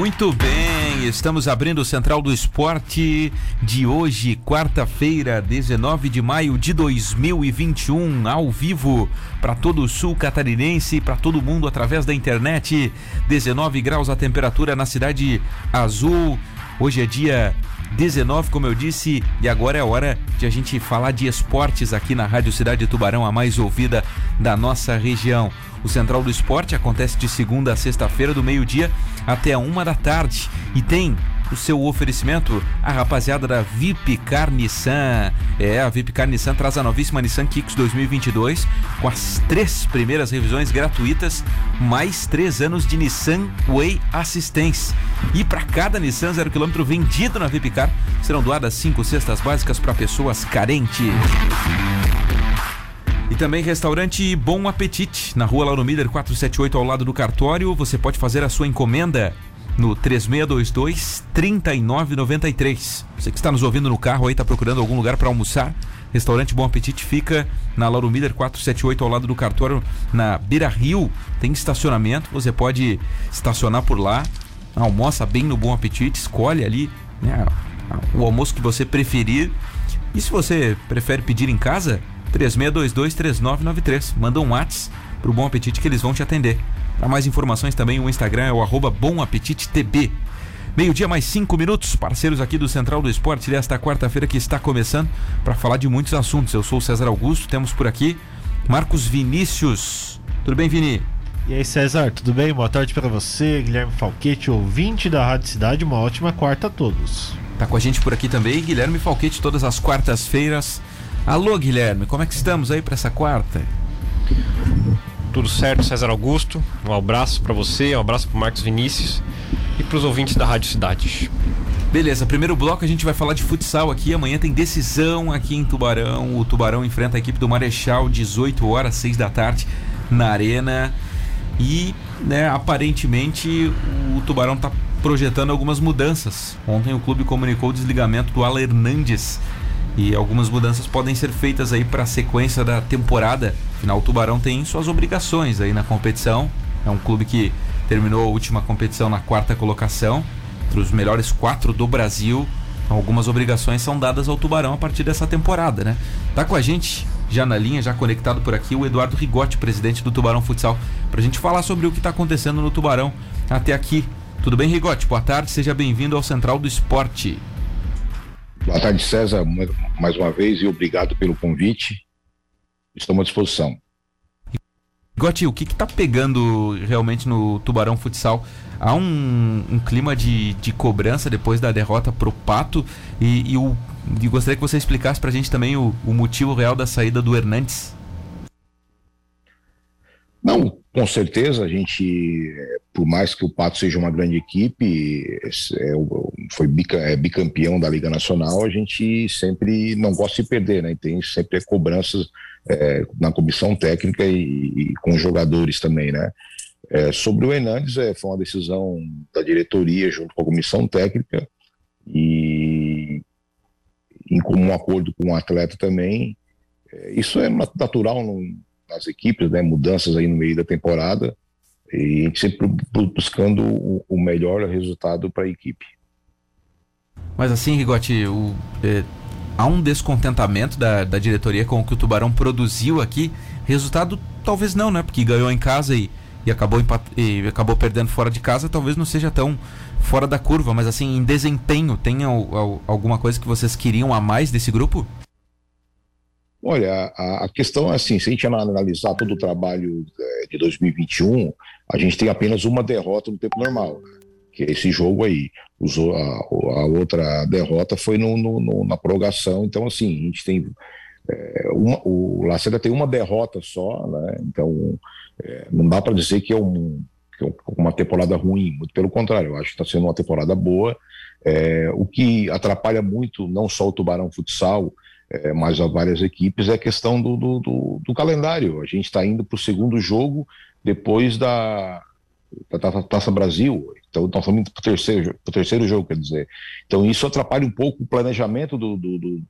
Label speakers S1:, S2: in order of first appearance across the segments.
S1: Muito bem, estamos abrindo o Central do Esporte de hoje, quarta-feira, 19 de maio de 2021, ao vivo para todo o sul catarinense, para todo mundo através da internet. 19 graus a temperatura na cidade azul. Hoje é dia 19, como eu disse, e agora é hora de a gente falar de esportes aqui na Rádio Cidade de Tubarão, a mais ouvida da nossa região. O Central do Esporte acontece de segunda a sexta-feira, do meio-dia até a uma da tarde. E tem o seu oferecimento a rapaziada da Vipcar Nissan. É, a Vipcar Nissan traz a novíssima Nissan Kicks 2022 com as três primeiras revisões gratuitas, mais três anos de Nissan Way Assistance. E para cada Nissan zero quilômetro vendido na Vipcar, serão doadas cinco cestas básicas para pessoas carentes. E também restaurante Bom Apetite, na rua Lauro Miller 478, ao lado do cartório. Você pode fazer a sua encomenda no 3622 3993. Você que está nos ouvindo no carro aí, está procurando algum lugar para almoçar. Restaurante Bom Apetite fica na Lauro Miller 478, ao lado do cartório, na Beira Rio. Tem estacionamento, você pode estacionar por lá. Almoça bem no Bom Apetite, escolhe ali né, o almoço que você preferir. E se você prefere pedir em casa, 36223993. Manda um WhatsApp pro Bom Apetite que eles vão te atender. Para mais informações também o Instagram é o arroba Bom Apetite TB. Meio-dia mais cinco minutos, parceiros aqui do Central do Esporte desta quarta-feira que está começando para falar de muitos assuntos. Eu sou o César Augusto, temos por aqui Marcos Vinícius. Tudo bem, Vini?
S2: E aí, César, tudo bem? Boa tarde para você, Guilherme Falquete, ouvinte da Rádio Cidade. Uma ótima quarta a todos.
S1: Tá com a gente por aqui também, Guilherme Falquete, todas as quartas-feiras Alô, Guilherme, como é que estamos aí para essa quarta?
S3: Tudo certo, César Augusto. Um abraço para você, um abraço para Marcos Vinícius e para os ouvintes da Rádio Cidade.
S1: Beleza, primeiro bloco a gente vai falar de futsal aqui. Amanhã tem decisão aqui em Tubarão. O Tubarão enfrenta a equipe do Marechal, 18 horas, 6 da tarde, na Arena. E, né, aparentemente, o Tubarão está projetando algumas mudanças. Ontem o clube comunicou o desligamento do Ala Hernandes e algumas mudanças podem ser feitas aí para a sequência da temporada. Afinal, o Tubarão tem suas obrigações aí na competição. É um clube que terminou a última competição na quarta colocação, entre os melhores quatro do Brasil. Então, algumas obrigações são dadas ao Tubarão a partir dessa temporada, né? Tá com a gente já na linha, já conectado por aqui, o Eduardo Rigotti, presidente do Tubarão Futsal, para a gente falar sobre o que está acontecendo no Tubarão até aqui. Tudo bem, Rigotti? Boa tarde, seja bem-vindo ao Central do Esporte.
S4: Boa tarde, César, mais uma vez, e obrigado pelo convite. Estamos à disposição.
S1: Gotti, o que está pegando realmente no Tubarão Futsal? Há um, um clima de, de, cobrança depois da derrota pro Pato e, e, o, e gostaria que você explicasse para a gente também o, o motivo real da saída do Hernandes.
S4: Não, com certeza a gente, por mais que o Pato seja uma grande equipe, é, foi é bicampeão da Liga Nacional, a gente sempre não gosta de perder, né? Tem sempre cobranças é, na comissão técnica e, e, com os jogadores também, né? É, sobre o Hernandes, é, foi uma decisão da diretoria junto com a comissão técnica e em comum acordo com o atleta também. É, isso é natural, não nas equipes, né, mudanças aí no meio da temporada, e a gente sempre buscando o, melhor resultado para a equipe.
S1: Mas assim, Rigotti, o, é, há um descontentamento da, da diretoria com o que o Tubarão produziu aqui. Resultado, talvez não, né? Porque ganhou em casa e, e, acabou, e acabou perdendo fora de casa, talvez não seja tão fora da curva, mas assim, em desempenho, tem alguma coisa que vocês queriam a mais desse grupo?
S4: Olha, a, a, questão é assim, se a gente analisar todo o trabalho é, de 2021, a gente tem apenas uma derrota no tempo normal, que é esse jogo aí. A, a outra derrota foi no, no, no, na prorrogação, então assim, a gente tem é, uma, o Lacerda tem uma derrota só, né? Então é, não dá para dizer que é, um, que é uma temporada ruim, muito pelo contrário, eu acho que está sendo uma temporada boa. É, o que atrapalha muito não só o Tubarão Futsal, é, mas a várias equipes, é a questão do, do, do, do calendário. A gente está indo para o segundo jogo depois da, da Taça Brasil, então nós estamos indo para o terceiro, terceiro jogo, quer dizer. Então isso atrapalha um pouco o planejamento do, do, do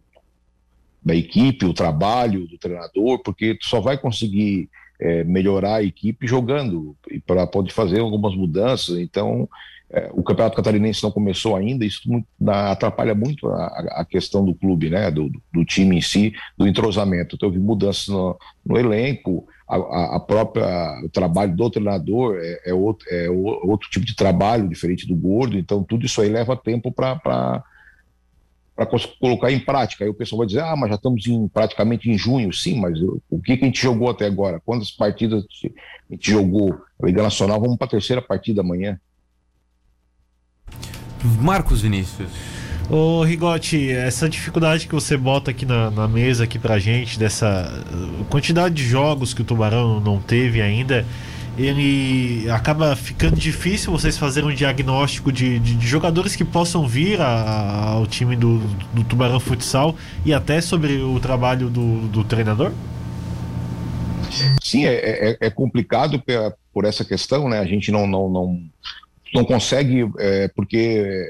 S4: da equipe, o trabalho do treinador, porque tu só vai conseguir é, melhorar a equipe jogando e para poder fazer algumas mudanças. Então, é, o Campeonato Catarinense não começou ainda, isso muito, na, atrapalha muito a, a, questão do clube, né, do, do, time em si, do entrosamento. Então, houve mudanças no, no elenco, a, a, própria o trabalho do treinador é, é, outro, é outro tipo de trabalho diferente do gordo, então tudo isso aí leva tempo para para colocar em prática. Aí o pessoal vai dizer, ah, mas já estamos em, praticamente em junho. Sim, mas o que, que a gente jogou até agora? Quantas partidas a gente jogou? A Liga Nacional, vamos para a terceira partida amanhã.
S1: Marcos Vinícius.
S2: Ô Rigotti, essa dificuldade que você bota aqui na, na mesa aqui pra gente, dessa quantidade de jogos que o Tubarão não teve ainda, ele acaba ficando difícil vocês fazerem um diagnóstico de, de, de jogadores que possam vir a, a, ao time do, do, Tubarão Futsal e até sobre o trabalho do, do treinador?
S4: Sim, é, é, é complicado por essa questão, né? A gente não, não, não, não consegue, é, porque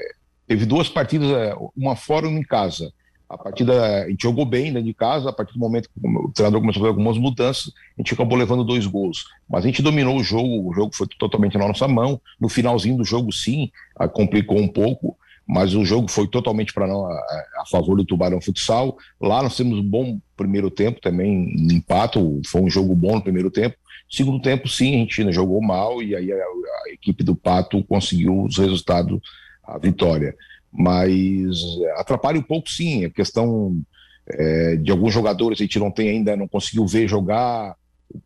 S4: teve duas partidas, é, uma fora e uma em casa. A partida, a gente jogou bem dentro de casa, a partir do momento que o treinador começou a fazer algumas mudanças, a gente acabou levando dois gols. Mas a gente dominou o jogo, o jogo foi totalmente na nossa mão. No finalzinho do jogo, sim, complicou um pouco, mas o jogo foi totalmente para a, a, favor do Tubarão Futsal. Lá nós temos um bom primeiro tempo também, empate, foi um jogo bom no primeiro tempo. Segundo tempo, sim, a gente jogou mal e aí a, a equipe do Pato conseguiu os resultados, a vitória. Mas atrapalha um pouco sim, a questão é, de alguns jogadores a gente não tem ainda, não conseguiu ver jogar,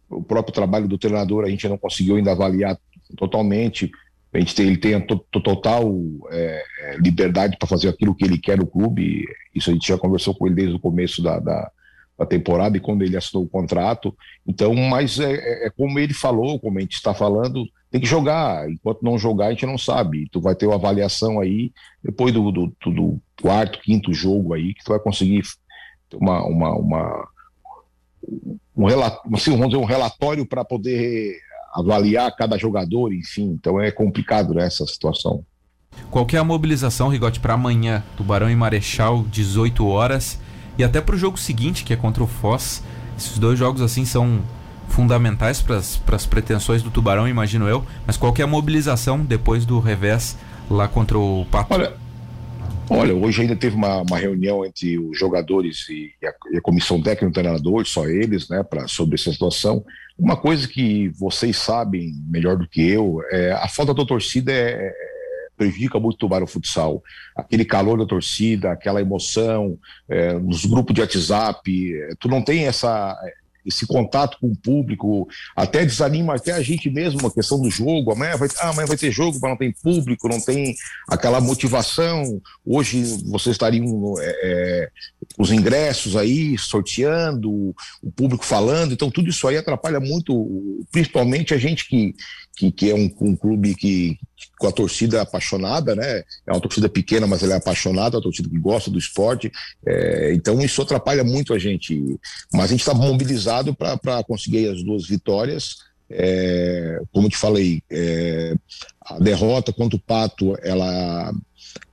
S4: o próprio trabalho do treinador a gente não conseguiu ainda avaliar totalmente, a gente tem, ele tem total é liberdade para fazer aquilo que ele quer no clube, isso a gente já conversou com ele desde o começo da, da da temporada e quando ele assinou o contrato. Então, mas é, é, é, como ele falou, como a gente está falando, tem que jogar. Enquanto não jogar, a gente não sabe. Tu vai ter uma avaliação aí depois do, do, do quarto, quinto jogo aí, que tu vai conseguir ter uma, uma, uma um, relatório, assim, vamos dizer, um relatório para poder avaliar cada jogador, enfim. Então é complicado né, essa situação.
S1: Qual é a mobilização, Rigote, para amanhã? Tubarão e Marechal, 18 horas. E até para o jogo seguinte, que é contra o Foz. Esses dois jogos assim são fundamentais para as pretensões do Tubarão, imagino eu. Mas qual que é a mobilização depois do revés lá contra o Pato?
S4: Olha, olha hoje ainda teve uma, uma reunião entre os jogadores e a, e a comissão técnica e o treinador, só eles, né, pra, sobre essa situação. Uma coisa que vocês sabem melhor do que eu, é a falta da torcida é, prejudica muito o Futsal. Aquele calor da torcida, aquela emoção, é, nos grupos de WhatsApp, é, tu não tem essa esse contato com o público, até desanima até a gente mesmo, a questão do jogo. Amanhã vai, ah, amanhã vai ter jogo, mas não tem público, não tem aquela motivação. Hoje vocês estariam é, é, os ingressos aí sorteando, o público falando, então tudo isso aí atrapalha muito, principalmente a gente que, que, que é um, um clube que com a torcida apaixonada, né? É uma torcida pequena, mas ela é apaixonada, a torcida que gosta do esporte. É, então isso atrapalha muito a gente. Mas a gente está mobilizado para conseguir as duas vitórias. É, como te falei, é, a derrota contra o Pato, ela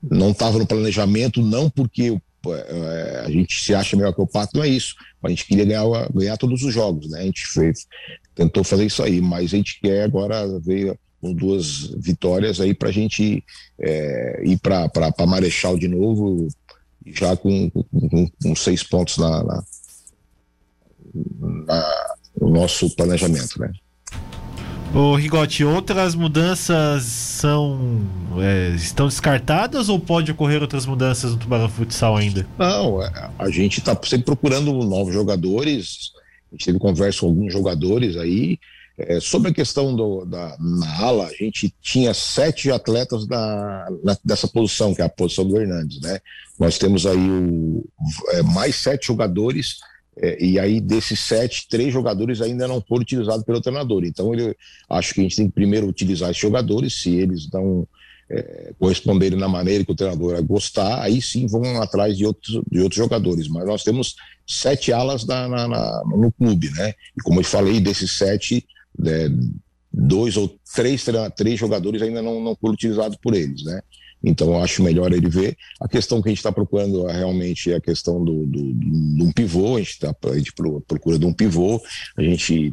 S4: não estava no planejamento, não porque é, a gente se acha melhor que o Pato, não é isso. A gente queria ganhar, ganhar todos os jogos, né? A gente fez, tentou fazer isso aí, mas a gente quer agora ver com duas vitórias aí para a gente é, ir para Marechal de novo, já com, com, com seis pontos na, na, na, no nosso planejamento, né?
S2: Ô Rigotti, outras mudanças são é, estão descartadas ou pode ocorrer outras mudanças no Tubarão Futsal ainda?
S4: Não, é, a gente está sempre procurando novos jogadores. A gente teve conversa com alguns jogadores aí. É, sobre a questão do, da na ala, a gente tinha sete atletas da, na, dessa posição, que é a posição do Hernandes, né? Nós temos aí o, é, mais sete jogadores, é, e aí desses sete, três jogadores ainda não foram utilizados pelo treinador. Então, ele, acho que a gente tem que primeiro utilizar esses jogadores, se eles não é, corresponderem na maneira que o treinador gostar, aí sim vão atrás de outros, de outros jogadores. Mas nós temos sete alas na, na, na, no clube, né? E como eu falei, desses sete, é, dois ou três, três jogadores ainda não, não foram utilizados por eles, né? Então eu acho melhor ele ver. A questão que a gente está procurando é realmente a questão do, do, de um pivô, a gente, tá, a gente procura de um pivô, a gente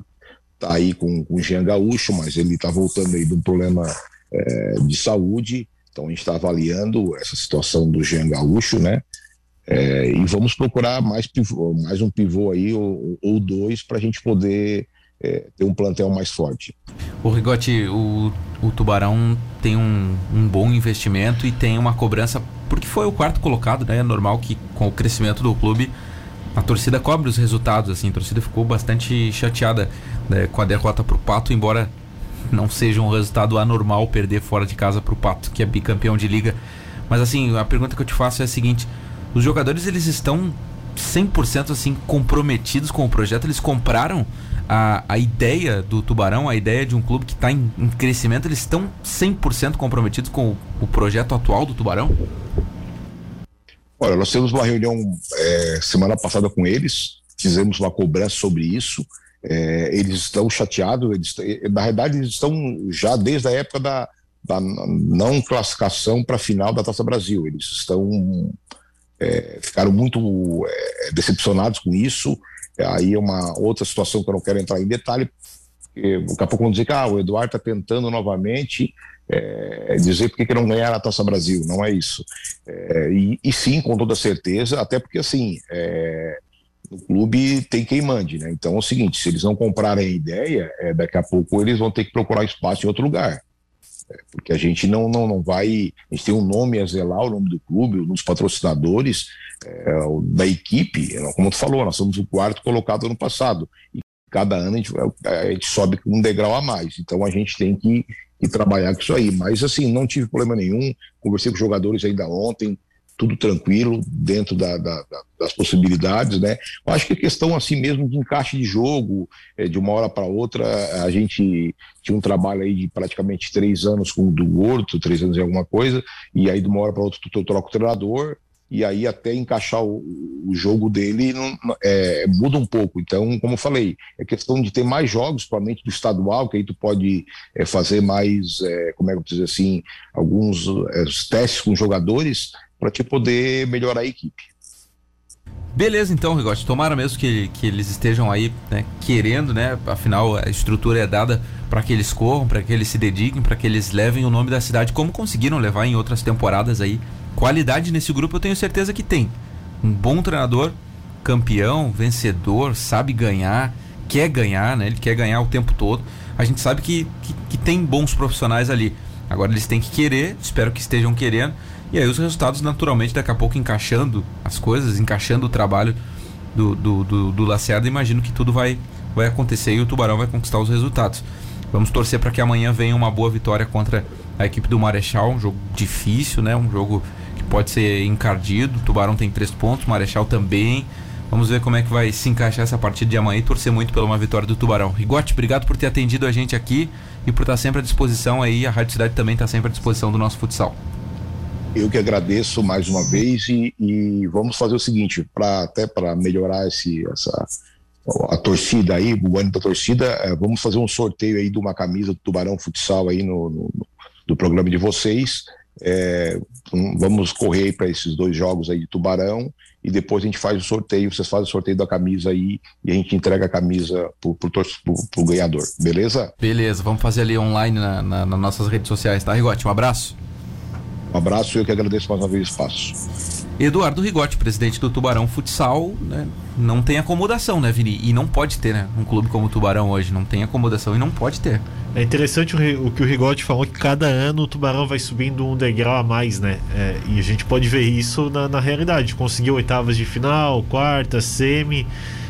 S4: tá aí com, com o Jean Gaúcho, mas ele está voltando aí de um problema é, de saúde, então a gente está avaliando essa situação do Jean Gaúcho, né? É, e vamos procurar mais, pivô, mais um pivô aí ou, ou dois para a gente poder é, ter um plantel mais forte.
S1: O Rigotti, o, o Tubarão tem um, um, bom investimento e tem uma cobrança, porque foi o quarto colocado, né? É normal que com o crescimento do clube a torcida cobre os resultados, assim, a torcida ficou bastante chateada né, com a derrota pro Pato, embora não seja um resultado anormal perder fora de casa pro Pato, que é bicampeão de liga. Mas assim, a pergunta que eu te faço é a seguinte: os jogadores eles estão 100% assim comprometidos com o projeto, eles compraram a, a ideia do Tubarão, a ideia de um clube que está em, em, crescimento, eles estão 100% comprometidos com o, o, projeto atual do Tubarão?
S4: Olha, nós temos uma reunião é, semana passada com eles, fizemos uma cobrança sobre isso. É, eles estão chateados, eles, na verdade, eles estão já desde a época da, da não classificação para a final da Taça Brasil. Eles estão é, ficaram muito é, decepcionados com isso. Aí é uma outra situação que eu não quero entrar em detalhe, porque daqui a pouco vão dizer que ah, o Eduardo está tentando novamente é, dizer por que não ganhar a Taça Brasil. Não é isso. É, e, e, sim, com toda certeza, até porque assim, é, no clube tem quem mande, né? Então é o seguinte, se eles não comprarem a ideia, é, daqui a pouco eles vão ter que procurar espaço em outro lugar. É, porque a gente não, não, não vai. A gente tem um nome a zelar, o nome do clube, dos patrocinadores, é, da equipe. Como tu falou, nós somos o quarto colocado ano passado. E cada ano a gente, a gente sobe um degrau a mais. Então a gente tem que, que trabalhar com isso aí. Mas assim, não tive problema nenhum. Conversei com os jogadores ainda ontem tudo tranquilo, dentro da, da, das possibilidades, né? Eu acho que a questão assim mesmo de encaixe de jogo, é, de uma hora para outra, a gente tinha um trabalho aí de praticamente três anos com o do Gordo, três anos em alguma coisa, e aí de uma hora para outra tu troca o treinador, e aí até encaixar o, o jogo dele não, é, muda um pouco. Então, como eu falei, é questão de ter mais jogos, provavelmente do estadual, que aí tu pode é, fazer mais, é, como é que eu dizer assim, alguns é, testes com jogadores para te poder melhorar a equipe.
S1: Beleza, então, Rigote. Tomara mesmo que, que eles estejam aí né, querendo, né? Afinal, a estrutura é dada para que eles corram, para que eles se dediquem, para que eles levem o nome da cidade, como conseguiram levar em outras temporadas aí. Qualidade nesse grupo eu tenho certeza que tem. Um bom treinador, campeão, vencedor, sabe ganhar, quer ganhar, né? Ele quer ganhar o tempo todo. A gente sabe que, que, que tem bons profissionais ali. Agora eles têm que querer, espero que estejam querendo. E aí os resultados, naturalmente, daqui a pouco encaixando as coisas, encaixando o trabalho do, do, do, do Lacerda, imagino que tudo vai, vai acontecer e o Tubarão vai conquistar os resultados. Vamos torcer para que amanhã venha uma boa vitória contra a equipe do Marechal, um jogo difícil, né? Um jogo que pode ser encardido. O Tubarão tem três pontos, o Marechal também. Vamos ver como é que vai se encaixar essa partida de amanhã e torcer muito pela uma vitória do Tubarão. Rigote, obrigado por ter atendido a gente aqui e por estar sempre à disposição aí. A Rádio Cidade também está sempre à disposição do nosso futsal.
S4: Eu que agradeço mais uma vez e, e vamos fazer o seguinte, para até para melhorar esse, essa, a torcida aí, o ano da torcida, é, vamos fazer um sorteio aí de uma camisa do Tubarão Futsal aí no, no, no do programa de vocês. É, vamos correr para esses dois jogos aí de Tubarão e depois a gente faz o sorteio, vocês fazem o sorteio da camisa aí e a gente entrega a camisa pro, pro, pro, pro ganhador, beleza?
S1: Beleza, vamos fazer ali online na, na, nas nossas redes sociais, tá, Rigote? Um abraço.
S4: Um abraço e eu que agradeço mais uma vez o espaço.
S1: Eduardo Rigotti, presidente do Tubarão Futsal, né? não tem acomodação, né, Vini? E não pode ter, né? Um clube como o Tubarão hoje não tem acomodação e não pode ter.
S2: É interessante o, o que o Rigotti falou, que cada ano o Tubarão vai subindo um degrau a mais, né? É, e a gente pode ver isso na, na realidade. Conseguiu oitavas de final, quarta, semi.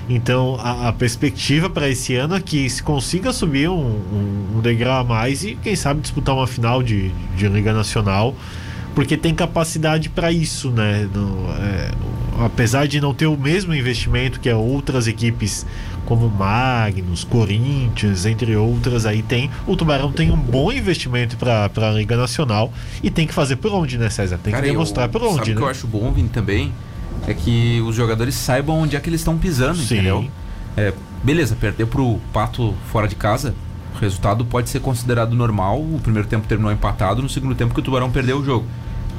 S2: Então a, a perspectiva para esse ano é que se consiga subir um, um, um, degrau a mais e quem sabe disputar uma final de, de Liga Nacional porque tem capacidade para isso, né? No, é, apesar de não ter o mesmo investimento que outras equipes como Magnus, Corinthians, entre outras, aí tem. O Tubarão tem um bom investimento para a Liga Nacional e tem que fazer por onde, né, César? Tem Cara, que demonstrar eu, por onde. Sabe
S1: né?
S2: que
S1: eu acho bom, Vini, também é que os jogadores saibam onde é que eles estão pisando, Sim. entendeu? É, beleza, perder pro Pato fora de casa, o resultado pode ser considerado normal. O primeiro tempo terminou empatado, no segundo tempo que o Tubarão perdeu o jogo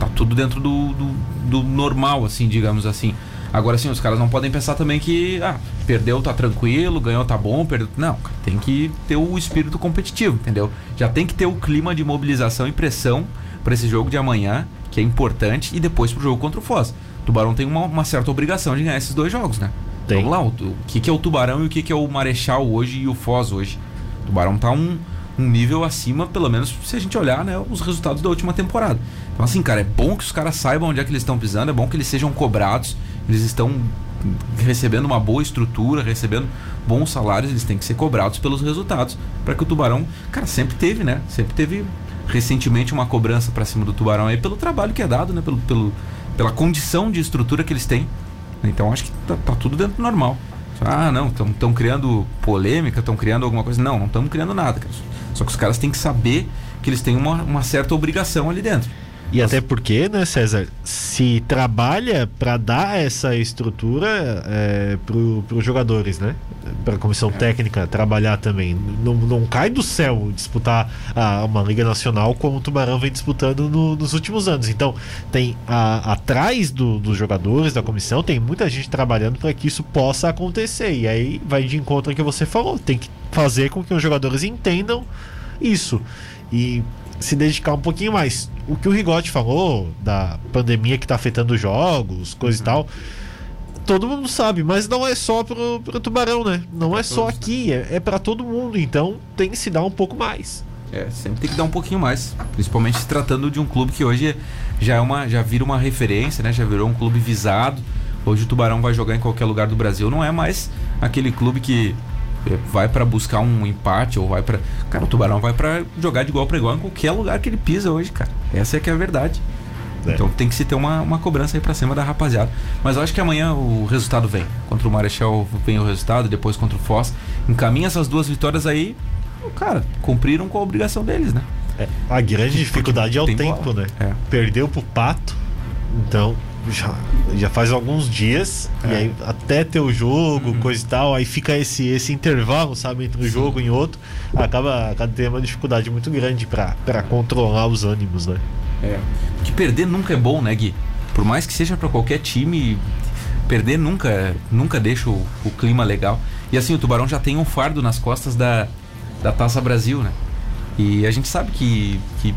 S1: tá tudo dentro do, do, do, normal, assim, digamos assim. Agora sim, os caras não podem pensar também que, ah, perdeu, tá tranquilo, ganhou, tá bom, perdeu. Não, tem que ter o espírito competitivo, entendeu? Já tem que ter o clima de mobilização e pressão para esse jogo de amanhã, que é importante, e depois pro jogo contra o Foz. O Tubarão tem uma, uma certa obrigação de ganhar esses dois jogos, né?
S2: Tem.
S1: Vamos lá, o, o que, que é o Tubarão e o que, que é o Marechal hoje e o Foz hoje. Tubarão tá um, um nível acima, pelo menos se a gente olhar, né, os resultados da última temporada. Então, assim, cara, é bom que os caras saibam onde é que eles estão pisando, é bom que eles sejam cobrados, eles estão recebendo uma boa estrutura, recebendo bons salários, eles têm que ser cobrados pelos resultados para que o Tubarão, cara, sempre teve, né? Sempre teve recentemente uma cobrança para cima do Tubarão aí pelo trabalho que é dado, né? Pelo, pelo, pela condição de estrutura que eles têm. Então acho que tá, tá tudo dentro do normal. Ah, não, estão criando polêmica, estão criando alguma coisa. Não, não estamos criando nada. Cara. Só que os caras têm que saber que eles têm uma, uma certa obrigação ali dentro.
S2: E até porque, né, César, se trabalha para dar essa estrutura é, para os jogadores, né? Para a comissão técnica trabalhar também. Não, não cai do céu disputar a, uma Liga Nacional como o Tubarão vem disputando no, nos últimos anos. Então, tem a, atrás do, dos jogadores, da comissão, tem muita gente trabalhando para que isso possa acontecer. E aí vai de encontro ao que você falou. Tem que fazer com que os jogadores entendam isso. E se dedicar um pouquinho mais. O que o Rigotti falou da pandemia que está afetando os jogos, coisa uhum. e tal, todo mundo sabe, mas não é só pro, pro Tubarão, né? Não é só aqui, é, é para todo mundo, então tem que se dar um pouco mais.
S1: É, sempre tem que dar um pouquinho mais, principalmente se tratando de um clube que hoje já é uma já vira uma referência, né? Já virou um clube visado. Hoje o Tubarão vai jogar em qualquer lugar do Brasil, não é mais aquele clube que é, vai para buscar um empate ou vai para cara o tubarão vai para jogar de igual para igual em qualquer lugar que ele pisa hoje cara. Essa é que é a verdade. É. então tem que se ter uma, uma cobrança aí para cima da rapaziada. Mas eu acho que amanhã o resultado vem. Contra o Marechal vem o resultado depois contra o Foz. Encaminha essas duas vitórias aí cara cumpriram com a obrigação deles né?
S2: É, a grande dificuldade é o tempo bola. né? É. perdeu pro Pato então já, já faz alguns dias, é. e aí até ter o jogo, uhum. coisa e tal, aí fica esse, esse intervalo, sabe, entre um Sim. jogo e outro, acaba, acaba tendo uma dificuldade muito grande para controlar os ânimos, né?
S1: É. Que perder nunca é bom, né, Gui? Por mais que seja para qualquer time, perder nunca, nunca deixa o, o clima legal. E assim, o Tubarão já tem um fardo nas costas da, da Taça Brasil, né? E a gente sabe que, que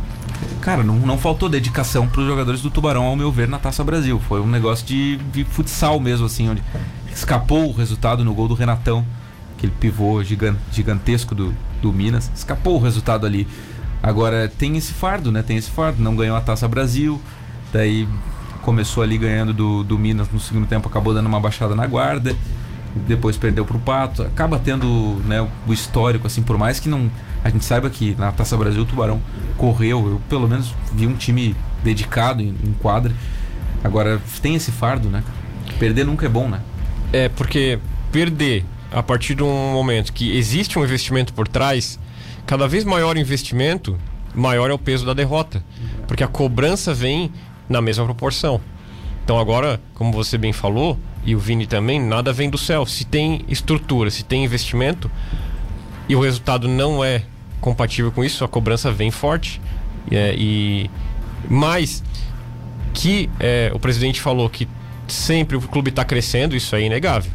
S1: cara, não, não faltou dedicação para os jogadores do Tubarão, ao meu ver, na Taça Brasil. Foi um negócio de, de futsal mesmo, assim, onde escapou o resultado no gol do Renatão, aquele pivô gigantesco do, do Minas. Escapou o resultado ali. Agora tem esse fardo, né? Tem esse fardo. Não ganhou a Taça Brasil, daí começou ali ganhando do, do Minas no segundo tempo, acabou dando uma baixada na guarda depois perdeu para o Pato, acaba tendo né, o histórico, assim, por mais que não a gente saiba que na Taça Brasil o Tubarão correu, eu pelo menos vi um time dedicado em, em quadra. Agora tem esse fardo, né? Perder nunca é bom, né?
S3: É, porque perder a partir de um momento que existe um investimento por trás, cada vez maior o investimento, maior é o peso da derrota. Porque a cobrança vem na mesma proporção. Então agora, como você bem falou, e o Vini também, nada vem do céu. Se tem estrutura, se tem investimento e o resultado não é compatível com isso, a cobrança vem forte. É, e mais que é, o presidente falou que sempre o clube está crescendo, isso é inegável.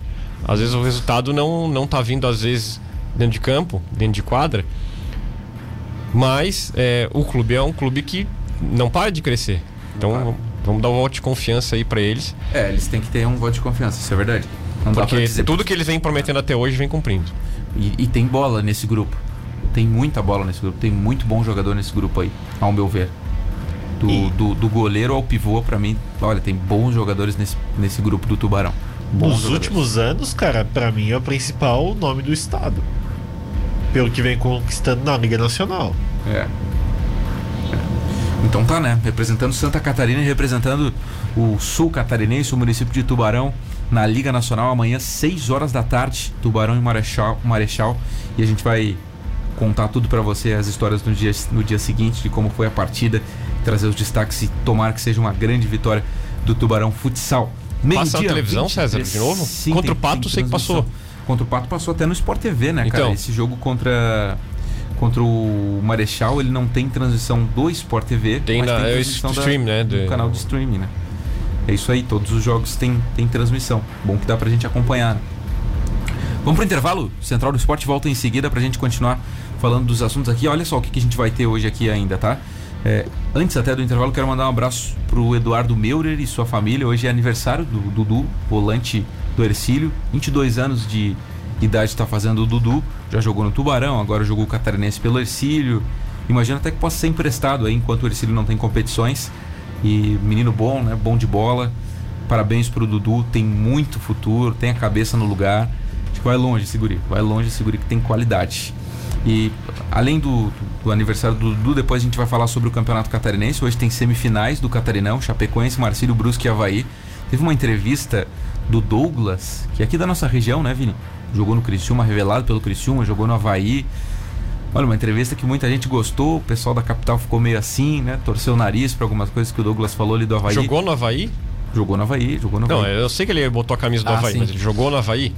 S3: Às vezes o resultado não não está vindo às vezes dentro de campo, dentro de quadra, mas é, o clube é um clube que não para de crescer. Então Vamos dar um voto de confiança aí para eles.
S1: É, eles têm que ter um voto de confiança, isso é verdade.
S3: Não Porque tudo que eles vêm prometendo até hoje vem cumprindo.
S1: E, e, tem bola nesse grupo. Tem muita bola nesse grupo. Tem muito bom jogador nesse grupo aí, ao meu ver. Do, e... do, do, goleiro ao pivô, para mim, olha, tem bons jogadores nesse, nesse grupo do Tubarão.
S2: Bons Nos jogadores. últimos anos, cara, para mim é o principal nome do estado. Pelo que vem conquistando na Liga Nacional.
S1: É. Então tá, né? Representando Santa Catarina e representando o sul catarinense, o município de Tubarão, na Liga Nacional, amanhã, 6 horas da tarde, Tubarão e Marechal. Marechal e a gente vai contar tudo para você, as histórias no dia, no dia seguinte, de como foi a partida, trazer os destaques e tomar que seja uma grande vitória do Tubarão Futsal.
S3: Meio Passa dia, na televisão, 20, César, de novo? Sim, contra tem, o Pato, sei que passou.
S1: Contra o Pato passou até no Sport TV, né, então. cara? Esse jogo contra contra o Marechal, ele não tem transmissão do Sport TV.
S3: Tem na,
S1: tem
S3: é stream,
S1: da,
S3: né?
S1: Do canal de streaming, né? É isso aí, todos os jogos têm, têm transmissão. Bom que dá pra gente acompanhar. né? Vamos pro intervalo? Central do Esporte volta em seguida pra gente continuar falando dos assuntos aqui. Olha só o que, que a gente vai ter hoje aqui ainda, tá? É, antes até do intervalo, quero mandar um abraço pro Eduardo Meurer e sua família. Hoje é aniversário do Dudu, volante do Ercílio. 22 anos de idade está fazendo o Dudu. Já jogou no Tubarão, agora jogou o Catarinense pelo Ercílio. Imagino até que possa ser emprestado aí enquanto o Ercílio não tem competições. E menino bom, né? Bom de bola. Parabéns pro Dudu, tem muito futuro, tem a cabeça no lugar. Acho que vai longe esse vai longe esse que tem qualidade. E além do, do aniversário do Dudu, depois a gente vai falar sobre o Campeonato Catarinense. Hoje tem semifinais do Catarinão, Chapecoense, Marcílio Brusque e Havaí. Teve uma entrevista do Douglas, que é aqui da nossa região, né, Vini? Jogou no Criciúma, revelado pelo Criciúma, jogou no Havaí. Olha, uma entrevista que muita gente gostou, o pessoal da capital ficou meio assim, né? Torceu o nariz para algumas coisas que o Douglas falou ali do Havaí.
S3: Jogou no Havaí?
S1: Jogou no Havaí, jogou no
S3: Não,
S1: Havaí.
S3: eu sei que ele botou a camisa do
S1: Ah,
S3: Havaí,
S1: sim.
S3: mas ele jogou no Havaí?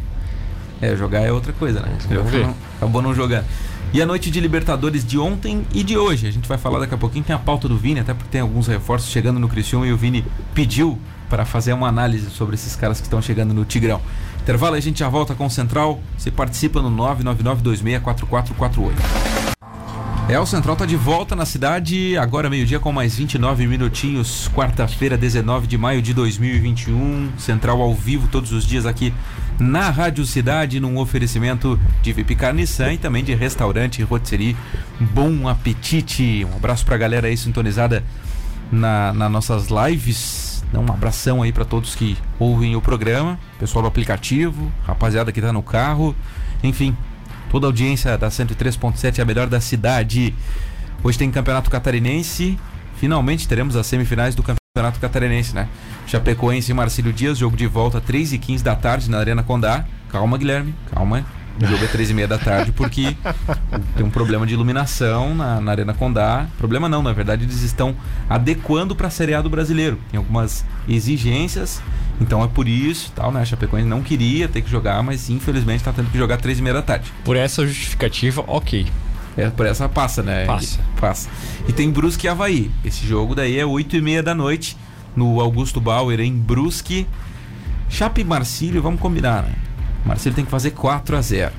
S1: É, jogar é outra coisa, né?
S3: Vamos ver.
S1: Não- acabou não jogando. E a noite de Libertadores de ontem e de hoje. A gente vai falar daqui a pouquinho. Tem a pauta do Vini, até porque tem alguns reforços chegando no Criciúma e o Vini pediu para fazer uma análise sobre esses caras que estão chegando no Tigrão. Intervalo, a gente já volta com o Central. Você participa no 999264448. É, o Central tá de volta na cidade, agora meio-dia com mais 29 minutinhos, quarta-feira, 19 de maio de 2021. Central ao vivo todos os dias aqui na Rádio Cidade, num oferecimento de VIP Carniçan e também de restaurante rotisserie Bom Apetite. Um abraço pra galera aí sintonizada na, nas nossas lives. Um abração aí pra todos que ouvem o programa, pessoal do aplicativo, rapaziada que tá no carro, enfim, toda a audiência da 103.7 é a melhor da cidade. Hoje tem Campeonato Catarinense. Finalmente teremos as semifinais do Campeonato Catarinense, né? Chapecoense e Marcílio Dias, jogo de volta 3 e 15 da tarde na Arena Condá. Calma, Guilherme, calma. O jogo é 3 e meia da tarde porque tem um problema de iluminação na, na Arena Condá. Problema não, na verdade eles estão adequando para a Série A do Brasileiro. Tem algumas exigências, então é por isso, tal, né? A Chapecoense não queria ter que jogar, mas infelizmente está tendo que jogar 3 e meia da tarde.
S3: Por essa justificativa, ok.
S1: É, por essa passa, né?
S3: Passa.
S1: E- passa. E tem Brusque e Havaí. Esse jogo daí é 8 e meia da noite no Augusto Bauer em Brusque. Chape e Marcílio, vamos combinar, né? Marcílio tem que fazer 4 a 0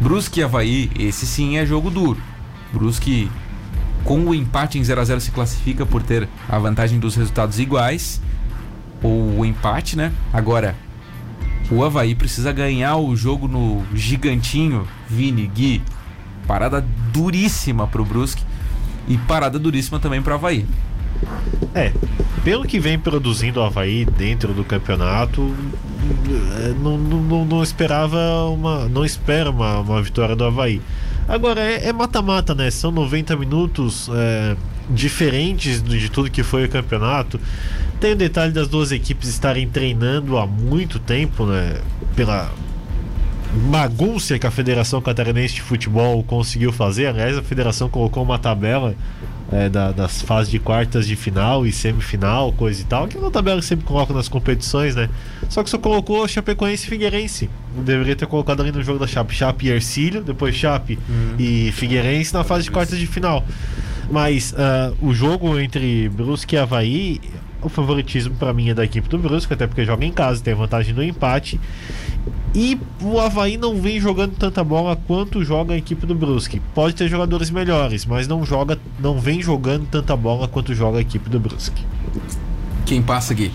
S1: Brusque e Havaí, esse sim é jogo duro. Brusque com o empate em 0 a 0 se classifica por ter a vantagem dos resultados iguais. Ou o empate, né? Agora, o Havaí precisa ganhar o jogo no gigantinho, Vini, Gui. Parada duríssima pro Brusque e parada duríssima também pro Havaí.
S2: É, pelo que vem produzindo o Havaí dentro do campeonato, não, não, não- esperava uma. Não espera uma, uma vitória do Havaí. Agora é é mata-mata, né? São 90 minutos é, diferentes de tudo que foi o campeonato. Tem o detalhe das duas equipes estarem treinando há muito tempo, né? Pela bagunça que a Federação Catarinense de Futebol conseguiu fazer. Aliás, a federação colocou uma tabela é, da- das fases de quartas de final e semifinal, coisa e tal, que é uma tabela que sempre coloca nas competições, né? Só que só colocou Chapecoense e Figueirense. Deveria ter colocado ali no jogo da Chape, Chape e Ercílio, depois Chape e Figueirense na fase de quartas de final. Mas ah, o jogo entre Brusque e Havaí, o favoritismo pra mim é da equipe do Brusque, até porque joga em casa, tem a vantagem do empate. E o Havaí não vem jogando tanta bola quanto joga a equipe do Brusque. Pode ter jogadores melhores, mas não joga, não vem jogando tanta bola quanto joga a equipe do Brusque.
S1: Quem passa aqui?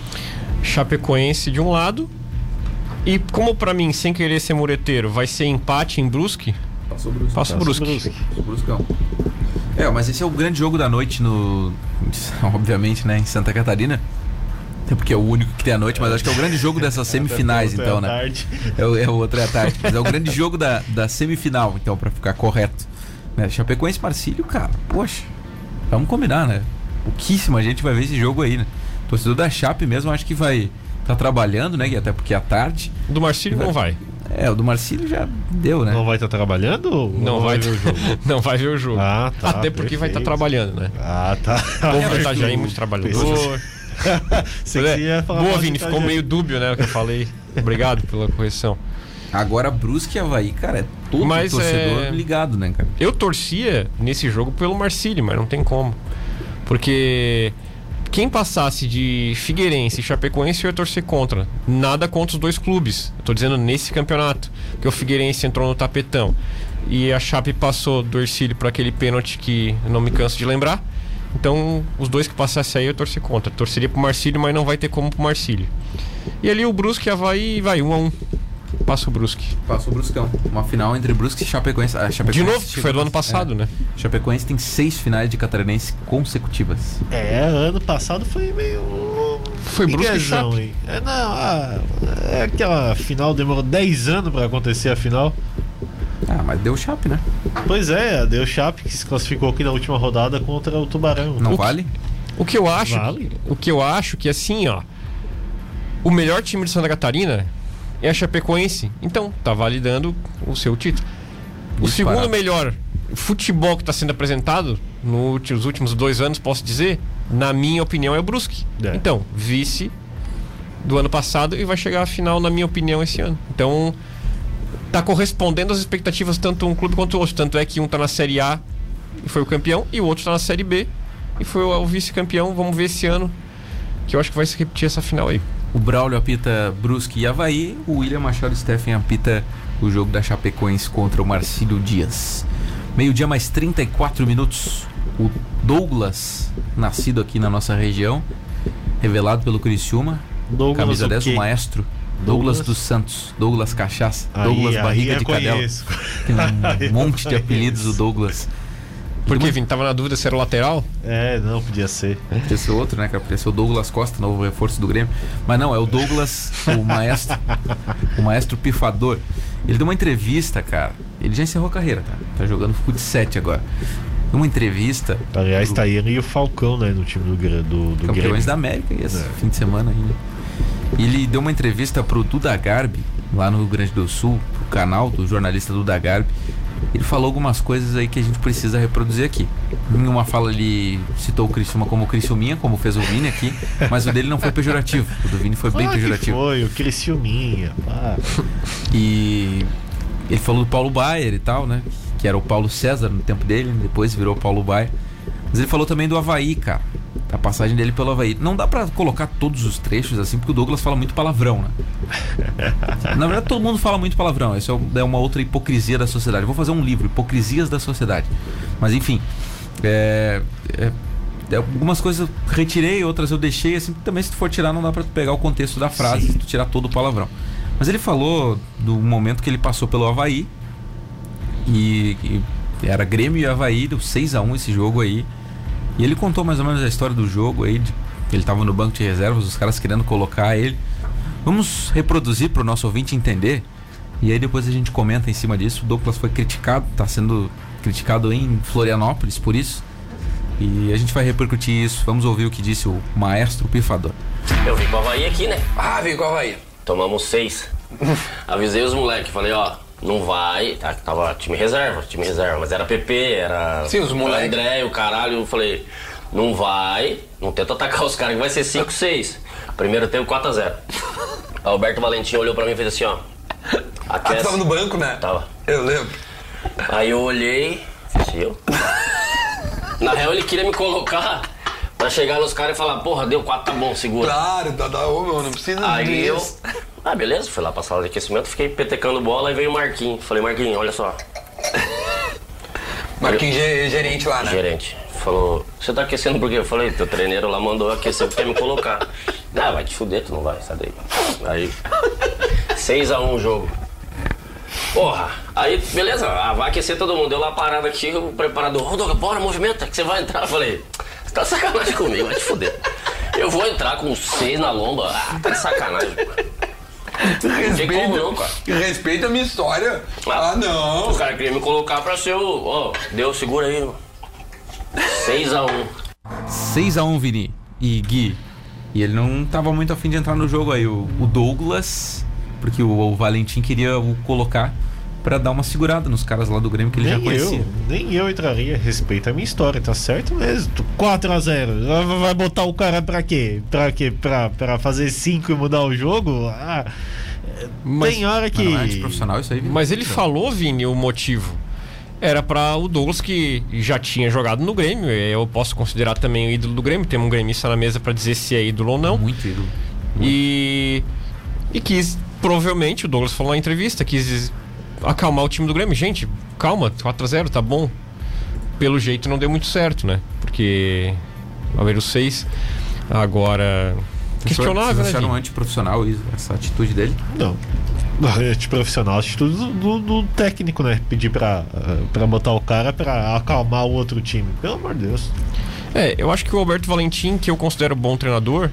S3: Chapecoense de um lado. E como pra mim, sem querer ser mureteiro, vai ser empate em Brusque,
S1: Passou o Brusque.
S3: passa o Brusque.
S1: O Bruscão. É, mas esse é o grande jogo da noite no. Obviamente, né? Em Santa Catarina. Até porque é o único que tem à noite, mas acho que é o grande jogo dessas semifinais,
S2: Outra
S1: então, né?
S2: tarde.
S1: É o, é o outro é a tarde. Mas é o grande jogo da, da semifinal, então, pra ficar correto. Né? Chapecoense Marcílio, cara, poxa, vamos combinar, né? Pouquíssima gente vai ver esse jogo aí, né? O torcedor da Chape mesmo acho que vai tá trabalhando, né? E Até porque é à tarde.
S3: Do Marcílio não vai.
S1: É, o do Marcílio já deu, né?
S2: Não vai estar trabalhando? ou
S3: Não, vai
S2: ver o jogo.
S3: não vai ver o jogo.
S2: Ah, tá,
S3: Até porque vai estar
S2: perfeito.
S3: trabalhando, né?
S2: Ah, tá.
S3: O povo vai estar já aí muito trabalhador.
S2: Você que ia falar
S3: Boa, Vini, ficou meio dúbio, né? O que eu falei. Obrigado pela correção.
S1: Agora Brusque e Havaí, cara, é todo
S3: Mas,
S1: torcedor
S3: é,
S1: ligado, né, cara?
S3: Eu torcia nesse jogo pelo Marcílio, mas não tem como. Porque quem passasse de Figueirense e Chapecoense eu ia torcer contra. Nada contra os dois clubes. Eu tô dizendo nesse campeonato. Que o Figueirense entrou no tapetão e a Chape passou do Ercílio para aquele pênalti que eu não me canso de lembrar. Então, os dois que passassem aí eu torcer contra. Torceria pro Marcílio, mas não vai ter como pro Marcílio. E ali o Brusque e Havaí vai um a um. Passa o Brusque.
S1: Passa o Bruscão. Uma final entre Brusque e Chapecoense. Ah, Chapecoense
S3: De novo, que foi do ano passado,
S1: é.
S3: né?
S1: Chapecoense tem seis finais de catarinense consecutivas.
S2: É, ano passado foi meio.
S3: Foi Brusque e?
S2: É, não, ah, é aquela final demorou 10 anos pra acontecer a final.
S1: Ah, mas deu Chape, né?
S2: Pois é, deu Chape que se classificou aqui na última rodada contra o Tubarão.
S1: Não
S3: O-
S1: vale?
S3: O que eu acho,
S2: Vale.
S3: o que eu acho que assim, ó, o melhor time de Santa Catarina é a Chapecoense. Então, tá validando o seu título. O segundo melhor futebol que está sendo apresentado nos últimos dois anos, posso dizer, na minha opinião, é o Brusque.
S2: É.
S3: Então, vice do ano passado e vai chegar à final, na minha opinião, esse ano. Então, tá correspondendo às expectativas tanto um clube quanto o outro. Tanto é que um tá na Série A e foi o campeão, e o outro tá na Série B e foi o, o vice-campeão. Vamos ver esse ano, que eu acho que vai se repetir essa final aí.
S1: O Braulio apita Brusque e Havaí. O William Machado Steffen apita o jogo da Chapecoense contra o Marcílio Dias. Meio-dia mais 34 minutos. O Douglas, nascido aqui na nossa região, revelado pelo Criciúma.
S2: Douglas
S1: camisa
S2: o
S1: 10, o maestro. Douglas,
S2: Douglas?
S1: dos Santos. Douglas Cachaça.
S2: Aí-
S1: Douglas
S2: aí
S1: Barriga de Cadela. Tem um monte de apelidos do. Douglas.
S3: Porque, Vini, tava na dúvida se era o lateral?
S2: É, não, podia ser.
S1: Podia ser outro, né, cara? Podia ser o Douglas Costa, novo reforço do Grêmio. Mas não, é o Douglas, o maestro. o maestro pifador. Ele deu uma entrevista, cara. Ele já encerrou a carreira, cara. Tá jogando fut 7 agora. Deu uma entrevista.
S2: Aliás, tá ele e o Falcão, né, no time do, do, do
S1: campeões
S2: Grêmio.
S1: da América, esse
S2: É.
S1: fim de semana ainda. Ele deu uma entrevista pro Duda Garbi, lá no Rio Grande do Sul, pro canal do jornalista Duda Garbi. Ele falou algumas coisas aí que a gente precisa reproduzir aqui. Em uma fala ele citou o Criciúma como Criciúminha, como fez o Vini aqui, mas o dele não foi pejorativo. O do Vini foi bem
S2: Ah,
S1: pejorativo.
S2: foi, o Criciúminha. pá.
S1: E ele falou do Paulo Baier e tal, né? Que era o Paulo César no tempo dele, depois virou Paulo Baier. Mas ele falou também do Havaí, cara. A passagem dele pelo Havaí. Não dá pra colocar todos os trechos assim, porque o Douglas fala muito palavrão, né? Na verdade, todo mundo fala muito palavrão. Isso é é uma outra hipocrisia da sociedade. Eu vou fazer um livro, Hipocrisias da Sociedade. Mas enfim. É, é- é, algumas coisas eu retirei, outras eu deixei, assim, também se tu for tirar, não dá pra tu pegar o contexto da frase, se tu tirar todo o palavrão. Mas ele falou do momento que ele passou pelo Havaí. E, e era Grêmio e Havaí, deu 6x1 esse jogo aí. E ele contou mais ou menos a história do jogo aí. de- ele tava no banco de reservas, os caras querendo colocar ele. Vamos reproduzir para o nosso ouvinte entender. E aí depois a gente comenta em cima disso. O Douglas foi criticado, tá sendo criticado em Florianópolis por isso. E a gente vai repercutir isso. Vamos ouvir o que disse o maestro pifador.
S5: Eu vim com o Havaí aqui, né?
S6: Ah, veio com o Havaí.
S5: Tomamos seis. Avisei os moleques, falei, ó, não vai. Tá, tava time reserva, time reserva, mas era PP, era.
S6: Sim, os moleque.
S5: André, o caralho. Eu falei, não vai, não tenta atacar os caras que vai ser 5, 6. Primeiro tempo 4x0. Alberto Valentim olhou pra mim e fez assim, ó.
S6: Ah, tu
S5: Aquece.
S6: tava no banco, né?
S5: Tava.
S6: Eu lembro.
S5: Aí eu olhei, fiz eu. Na real ele queria me colocar pra chegar nos caras e falar, porra, deu 4, tá bom, segura.
S6: Claro, tá, tá, ô, meu, não precisa
S5: Aí eu. Ah, beleza, fui lá pra sala de aquecimento, fiquei petecando bola e veio o Marquinhos. Falei, Marquinhos, olha só.
S6: Marquinhos ge- gerente lá, né?
S5: Gerente. Falou, você tá aquecendo por quê? Eu falei, teu treineiro lá mandou aquecer porque quer me colocar. Ah, vai te fuder, tu não vai, sai daí. Aí. 6x1 o jogo. Porra, aí, beleza, ah, vai aquecer todo mundo. Eu lá parado aqui, o preparador, ô Douglas, bora, movimenta, que você vai entrar. Eu falei, você tá sacanagem comigo, vai te fuder. Eu vou entrar com seis na lomba, ah, tá de sacanagem. Não não, cara.
S6: Respeita a minha história. Ah, não.
S5: O cara queria me colocar pra ser o. Ó, deu, segura aí, mano. 6x1.
S1: 6x1 Vini e Gui. E ele não tava muito afim de entrar no jogo aí. O, o Douglas, porque o, o Valentim queria o colocar pra dar uma segurada nos caras lá do Grêmio que ele já
S2: Nem
S1: conhecia.
S2: eu, nem eu entraria. Respeita a minha história, tá certo mesmo. 4x0. Vai- Vai botar o cara pra quê? Pra quê? Pra, pra fazer 5 e mudar o jogo? Ah,
S3: Mas-
S2: tem hora
S1: Mas
S2: que.
S1: não é antiprofissional isso aí, Vini?
S3: Mas ele falou, Vini, o motivo. era para o Douglas que já tinha jogado no Grêmio. Eu posso considerar também o ídolo do Grêmio. Temos um gremista na mesa para dizer se é ídolo ou não.
S1: Muito ídolo.
S3: E e quis provavelmente o Douglas falou na entrevista quis acalmar o time do Grêmio. Gente, calma, 4 a 0, tá bom. Pelo jeito não deu muito certo, né? Porque vai ver os 6 agora questionável,
S1: Vocês
S3: né?
S1: acharam
S3: gente?
S1: antiprofissional isso, essa atitude dele?
S2: Não. De profissional, atitude do, do- do técnico, né? Pedir pra, eh, pra botar o cara pra acalmar o outro time. Pelo amor de Deus.
S3: É, eu acho que o Alberto Valentim, que eu considero bom treinador,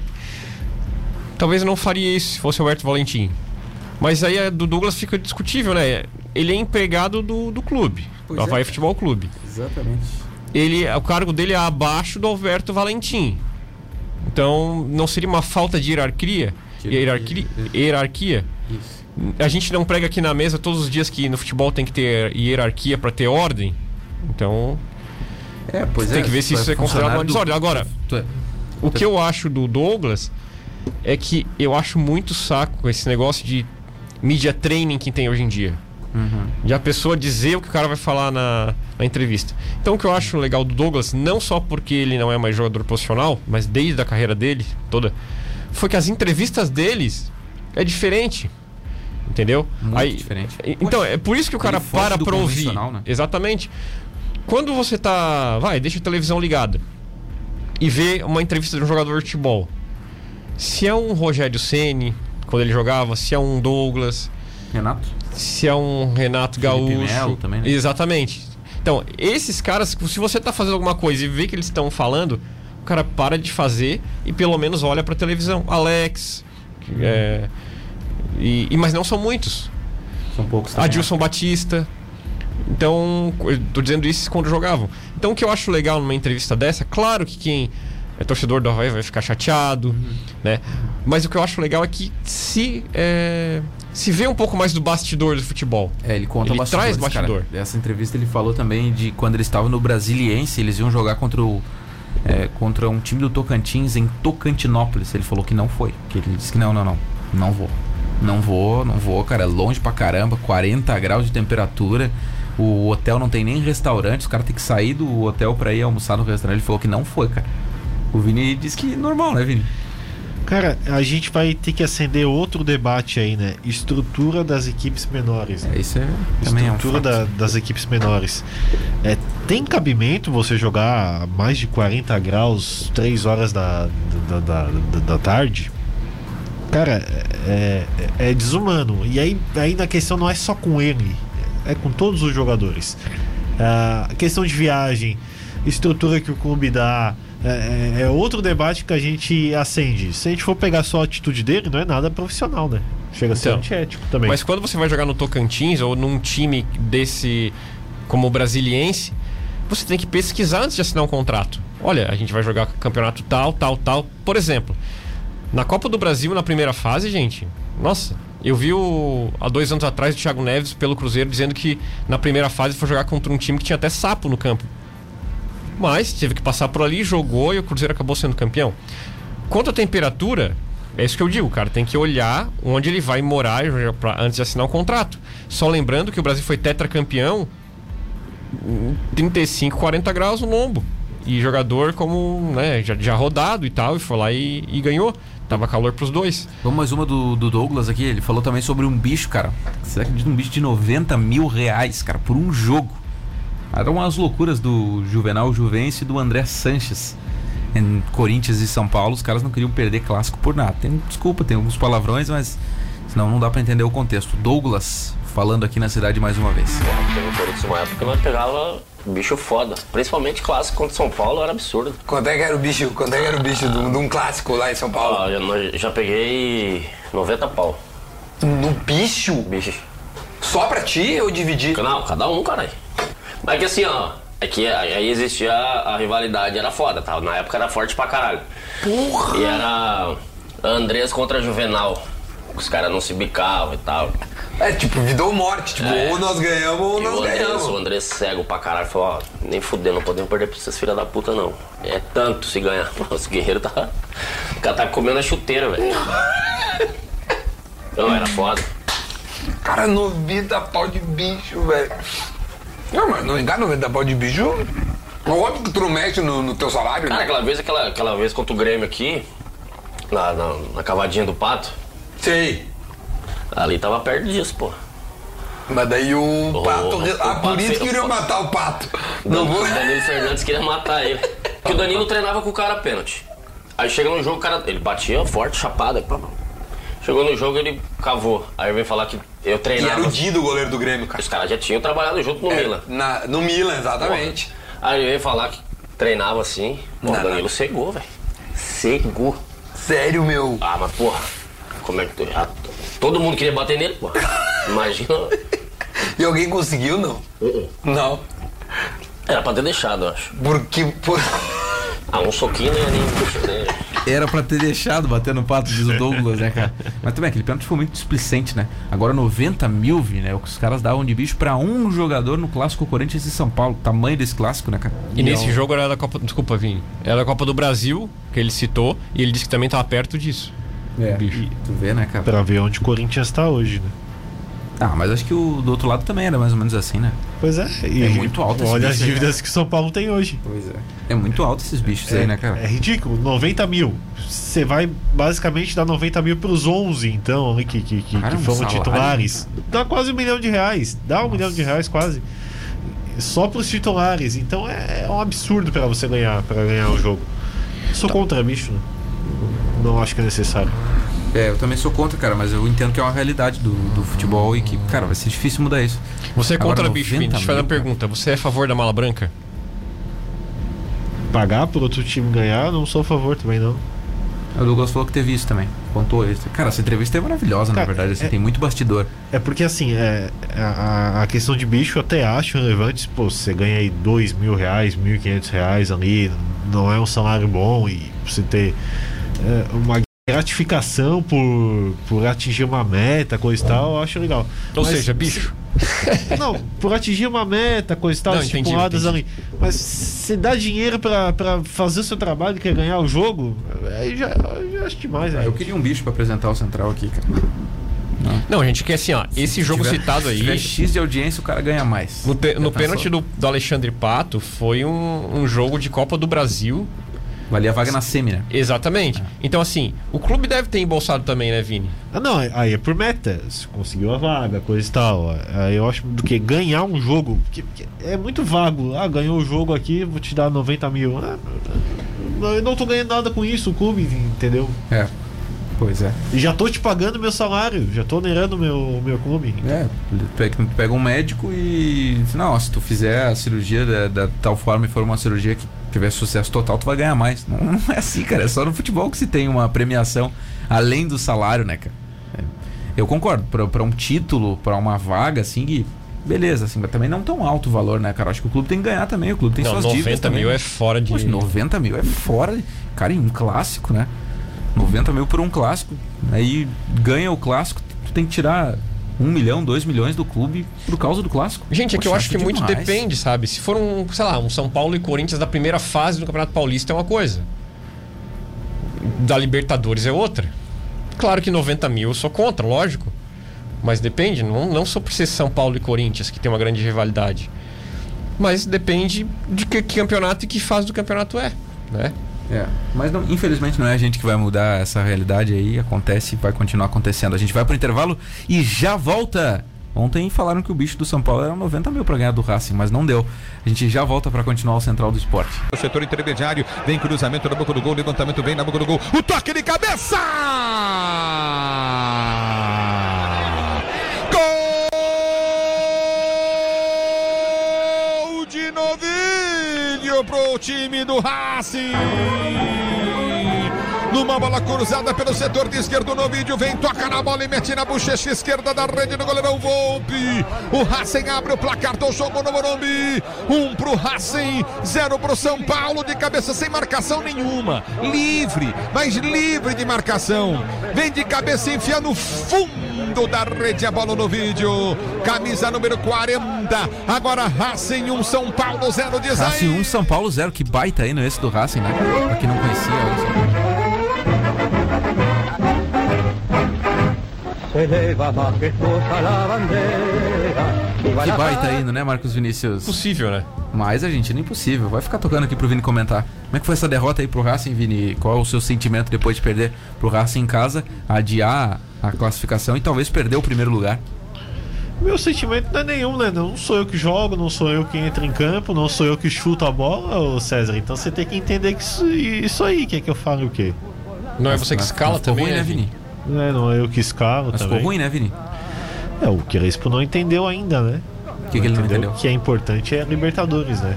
S3: talvez eu não faria isso se fosse o Alberto Valentim. Mas aí a do Douglas fica discutível, né? Ele é empregado do, do clube,
S1: Pois
S3: do
S1: é,
S3: Havaí
S1: cara.
S3: Futebol Clube.
S1: Exatamente.
S3: Ele, o cargo dele é abaixo do Alberto Valentim. Então, não seria uma falta de hierarquia? Hierarquia? hierarquia?
S1: Isso.
S3: A gente não prega aqui na mesa todos os dias que no futebol tem que ter hierarquia para ter ordem. Então,
S1: É, pois
S3: tem
S1: é.
S3: que ver se
S1: tu
S3: isso é considerado uma
S1: funcionário do-
S3: desordem. Agora,
S1: tu é-
S3: O que eu acho do Douglas é que eu acho muito saco esse negócio de media training que tem hoje em dia.
S1: Uhum.
S3: De a pessoa dizer o que o cara vai falar na, na entrevista. Então o que eu acho legal do Douglas, não só porque ele não é mais jogador profissional, mas desde a carreira dele toda, foi que as entrevistas deles é diferente. Entendeu?
S1: Muito diferente.
S3: e- Então, é por isso que o cara para pra ouvir.
S1: né?
S3: Exatamente. Quando você tá. Vai, deixa a televisão ligada e vê uma entrevista de um jogador de futebol. Se é um Rogério Ceni quando ele jogava, se é um Douglas,
S1: Renato?
S3: se é um Renato
S1: Felipe
S3: Gaúcho.
S1: Melo também, né?
S3: Exatamente. Então, esses caras, se você tá fazendo alguma coisa e vê que eles estão falando, o cara para de fazer e pelo menos olha pra televisão. Alex. é, e, e- mas não são muitos.
S1: São poucos também.
S3: Adilson Batista. Então, eu tô dizendo isso quando jogavam. Então, o que eu acho legal numa entrevista dessa, claro que quem é torcedor do Havaí vai ficar chateado,
S1: Uhum.
S3: né? Mas o que eu acho legal é que se, é, se vê um pouco mais do bastidor do futebol.
S1: É, ele conta
S3: Ele traz bastidor.
S1: Cara. Essa entrevista ele falou também de quando ele estava no Brasiliense, eles iam jogar contra o é, contra um time do Tocantins em Tocantinópolis. Ele falou que não foi, que ele disse que não, não, não, não vou. Não vou, não vou, cara, é longe pra caramba, 40 graus de temperatura. O hotel não tem nem restaurante, os caras têm que sair do hotel pra ir almoçar no restaurante. Ele falou que não foi, cara. O Vini disse que normal, né, Vini?
S2: Cara, a gente vai ter que acender outro debate aí, né? Estrutura das equipes menores. né?
S1: É, isso é também é um
S2: Estrutura da- das equipes menores. É, tem cabimento você jogar a mais de 40 graus, 3 horas da, da, da, da- tarde? Cara, é, é- é desumano. E aí, aí na questão não é só com ele, é com todos os jogadores. A questão de viagem, estrutura que o clube dá. É, é- é outro debate que a gente acende. Se a gente for pegar só a atitude dele, não é nada profissional, né? Chega a ser
S3: Então,
S2: antiético também.
S3: Mas quando você vai jogar no Tocantins ou num time desse como o Brasiliense, você tem que pesquisar antes de assinar um contrato. Olha, a gente vai jogar campeonato tal, tal, tal. Por exemplo, na Copa do Brasil, na primeira fase, gente, nossa, eu vi o, há dois anos atrás o Thiago Neves pelo Cruzeiro dizendo que na primeira fase foi jogar contra um time que tinha até sapo no campo. Mas teve que passar por ali, jogou e o Cruzeiro acabou sendo campeão. Quanto à temperatura, é isso que eu digo, cara. Tem que olhar onde ele vai morar antes de assinar um contrato. Só lembrando que o Brasil foi tetracampeão em 35, 40 graus no lombo. E jogador como, né, já, já rodado e tal, e foi lá e, e ganhou. Tava calor pros dois.
S1: Vamos mais uma do, do Douglas aqui. Ele falou também sobre um bicho, cara. Você acredita um bicho de 90 mil reais, cara, por um jogo? Eram umas loucuras do Juvenal Juvencio e do André Sanches. Em Corinthians e São Paulo, os caras não queriam perder clássico por nada. Tem, desculpa, tem alguns palavrões, mas senão não dá pra entender o contexto. Douglas falando aqui na cidade mais uma vez.
S5: Teve no Corinthians uma época que nós pegava bicho foda. Principalmente clássico contra São Paulo, era absurdo.
S6: Quanto é que era o bicho? Quanto é que era o bicho de um clássico lá em São Paulo?
S5: Ó, eu já peguei 90 pau.
S6: No bicho?
S5: Bicho.
S6: Só pra ti ou dividir?
S5: Não, cada um, caralho. Mas que assim, ó. É que aí existia a, a rivalidade, era foda, tá? Na época era forte pra caralho.
S6: Porra!
S5: E era Andrés contra Juvenal. Os caras não se bicavam e tal.
S6: É tipo vida ou morte. Tipo,
S5: É.
S6: ou nós ganhamos ou
S5: E
S6: nós
S5: o Andrés,
S6: ganhamos.
S5: o Andrés cego pra caralho falou, ó, nem fudeu, não podemos perder pra vocês filha da puta não. É tanto se ganhar. Os guerreiros tá. O cara tá comendo a chuteira, velho. Não, era foda.
S6: Cara, 90 pau de bicho, velho. Não, mas não engana 90 pau de bicho. Óbvio que tu não mexe no, no teu salário.
S5: Cara,
S6: né?
S5: aquela vez, aquela, aquela vez contra o Grêmio aqui, na, na, na cavadinha do pato,
S6: Sei.
S5: ali tava perto disso, pô.
S6: Mas daí o pato.
S5: o
S6: ah, por
S5: pato
S6: isso
S5: fez-
S6: queriam matar o pato.
S5: Não,
S6: Não vou.
S5: O Danilo Fernandes queria matar ele. Porque o Danilo treinava com o cara pênalti. Aí chega no jogo, o cara. Ele batia forte, chapada. Chegou no jogo, ele cavou. Aí vem falar que eu
S6: E
S5: treinava.
S6: era o Dido, o goleiro do Grêmio, cara.
S5: Os caras já tinham trabalhado junto no
S6: É,
S5: Milan.
S6: na- no Milan, exatamente.
S5: Aí ele veio falar que treinava assim. Pô,
S6: Não,
S5: o Danilo
S6: não.
S5: cegou, velho. Cegou.
S6: Sério, meu.
S5: Ah, mas porra, como é que tu. ah, todo mundo queria bater nele, porra. Imagina.
S6: E alguém conseguiu, não? Não.
S5: Era pra ter deixado, eu acho.
S6: Porque. Por...
S5: Ah, um soquinho nem. nem-
S1: Era pra ter deixado bater no pato, diz o Douglas, né, cara? Mas também, aquele pênalti foi muito displicente, né? Agora 90 mil, Vi, né? O que os caras davam de bicho pra um jogador no clássico Corinthians e São Paulo. Tamanho desse clássico, né, cara?
S3: E nesse
S1: é
S3: jogo era da Copa. Desculpa, Vini. Era da Copa do Brasil, que ele citou, e ele disse que também tava perto disso.
S1: É,
S3: bicho.
S1: Tu vê, né, cara?
S2: Pra ver onde o Corinthians tá hoje, né?
S1: Ah, mas acho que o do outro lado também era mais ou menos assim, né?
S2: Pois é. E
S1: É muito alto
S2: Olha as
S1: bicho aí,
S2: dívidas que o São Paulo tem hoje.
S1: Pois é. É muito alto esses bichos aí, né, cara?
S2: É ridículo, 90 mil. Você vai basicamente dar 90 mil pros 11, então, ali, que, que, que,
S1: Cara,
S2: que foram titulares. Dá quase um milhão de reais. Dá um milhão de reais quase. Só pros titulares. Então é, um absurdo pra você ganhar, para ganhar o jogo. Sou contra, bicho. Não acho que é necessário.
S1: É, eu também sou contra, cara, mas eu entendo que é uma realidade do, do futebol e que, cara, vai ser difícil mudar isso.
S3: Você é
S1: Agora,
S3: contra bicho, Vini.
S1: 90
S3: Deixa eu fazer uma pergunta. Você é a favor da mala branca?
S2: Pagar por outro time ganhar, não sou a favor também, não.
S1: O Douglas falou que teve isso também. Contou isso. Cara, essa entrevista é maravilhosa, na
S2: Cara,
S1: verdade. Assim,
S2: é-
S1: tem muito bastidor.
S2: É porque assim, é, a, a questão de bicho eu até acho relevante. Pô, você ganha aí dois mil reais, mil e quinhentos reais ali, não é um salário bom e você ter é, uma gratificação por, por atingir uma meta, coisa e tal, eu acho legal.
S3: Ou
S2: Mas-
S3: seja, bicho.
S2: Não, por atingir uma meta, coisa e tal,
S3: Não, entendi,
S2: estipuladas
S3: entendi.
S2: ali. Mas você dá dinheiro pra, pra fazer o seu trabalho, quer ganhar o jogo, aí já, eu já acho demais, né?
S1: Eu queria um bicho pra apresentar o Central aqui, cara.
S3: Não, gente, que assim, ó, esse jogo
S1: tiver-
S3: citado
S1: Se
S3: aí.
S1: tiver X de audiência, o cara ganha mais.
S3: No,
S1: Já
S3: no pênalti do, do Alexandre Pato foi um, um jogo de Copa do Brasil.
S1: Valia a vaga na semi, né?
S3: Exatamente. Então, assim, o clube deve ter embolsado também, né, Vini?
S2: Ah, não, aí é por meta. Se conseguiu a vaga, coisa e tal. Aí eu acho do que ganhar um jogo. porque- é muito vago. Ah, ganhou o jogo aqui, vou te dar 90 mil. Ah, não, eu não tô ganhando nada com isso, o clube, entendeu?
S1: É. Pois é.
S2: E já tô te pagando meu salário, já tô onerando meu, meu clube.
S1: É, pega, pega um médico e. Não, se tu fizer a cirurgia da, da tal forma e for uma cirurgia que tiver sucesso total, tu vai ganhar mais. Não, não é assim, cara. É só no futebol que se tem uma premiação além do salário, né, cara? É, Eu concordo. Pra, pra um título, pra uma vaga, assim, que. Beleza, assim, mas também não tão alto o valor, né, cara? Acho que o clube tem que ganhar também. O clube tem
S3: Não,
S1: suas
S3: 90
S1: dívidas também.
S3: mil é fora de.
S1: Poxa, 90 mil é fora. de- Cara, em um clássico, né? 90 mil por um clássico. Aí ganha o clássico, tu tem que tirar um milhão, dois milhões do clube por causa do clássico.
S3: Gente, é que eu acho que muito
S1: demais.
S3: depende, sabe? Se for um, sei lá, um São Paulo e Corinthians da primeira fase do Campeonato Paulista é uma coisa. Da Libertadores é outra. Claro que 90 mil eu sou contra, lógico. Mas depende, não, não só por ser São Paulo e Corinthians, que tem uma grande rivalidade. Mas depende de que, que campeonato e que fase do campeonato é, né?
S1: É, mas não- infelizmente não é a gente que vai mudar essa realidade aí, acontece e vai continuar acontecendo. A gente vai pro intervalo e já volta. Ontem falaram que o bicho do São Paulo era 90 mil pra ganhar do Racing, mas não deu. A gente já volta pra continuar o Central do Esporte.
S7: O setor intermediário, vem cruzamento na boca do gol, levantamento vem na boca do gol, o toque de cabeça! Pro time do Racing! Numa bola cruzada pelo setor de esquerdo no vídeo, vem, toca na bola e mete na bochecha esquerda da rede do goleirão Volpe. O Racing abre o placar do jogo no Morumbi. Um pro Racing, zero pro São Paulo, de cabeça sem marcação nenhuma. Livre, mas livre de marcação. Vem de cabeça, enfia no fundo da rede a bola no vídeo. Camisa número 40. Agora Racing 1, São Paulo 0 diz
S1: Racing
S7: aí.
S1: 1, São Paulo 0. Que baita aí no esse do Racing, né? Pra quem não conhecia, olha só.
S8: Eleva majestuosa la bandera y
S1: Que baita indo, né, Marcos Vinícius?
S3: Possível, né?
S1: Mas Argentina impossível. Vai ficar tocando aqui pro Vini comentar. Como é que foi essa derrota aí pro Racing, Vini? Qual é o seu sentimento depois de perder pro Racing em casa, adiar a classificação e talvez perder o primeiro lugar?
S2: Meu sentimento não é nenhum, né? Não sou eu que jogo, não sou eu que entra em campo, não sou eu que chuto a bola, ô César. Então você tem que entender que isso, isso aí, quer que eu fale o quê?
S3: Não é você que escala também,
S1: ruim,
S3: né,
S1: né, Vini?
S2: Não é, não eu que escalo
S1: Mas
S2: também.
S1: ficou ruim, né, Vini?
S2: É, o Crespo não entendeu ainda, né?
S1: O que, que ele não entendeu?
S2: Que é importante é a Libertadores, né?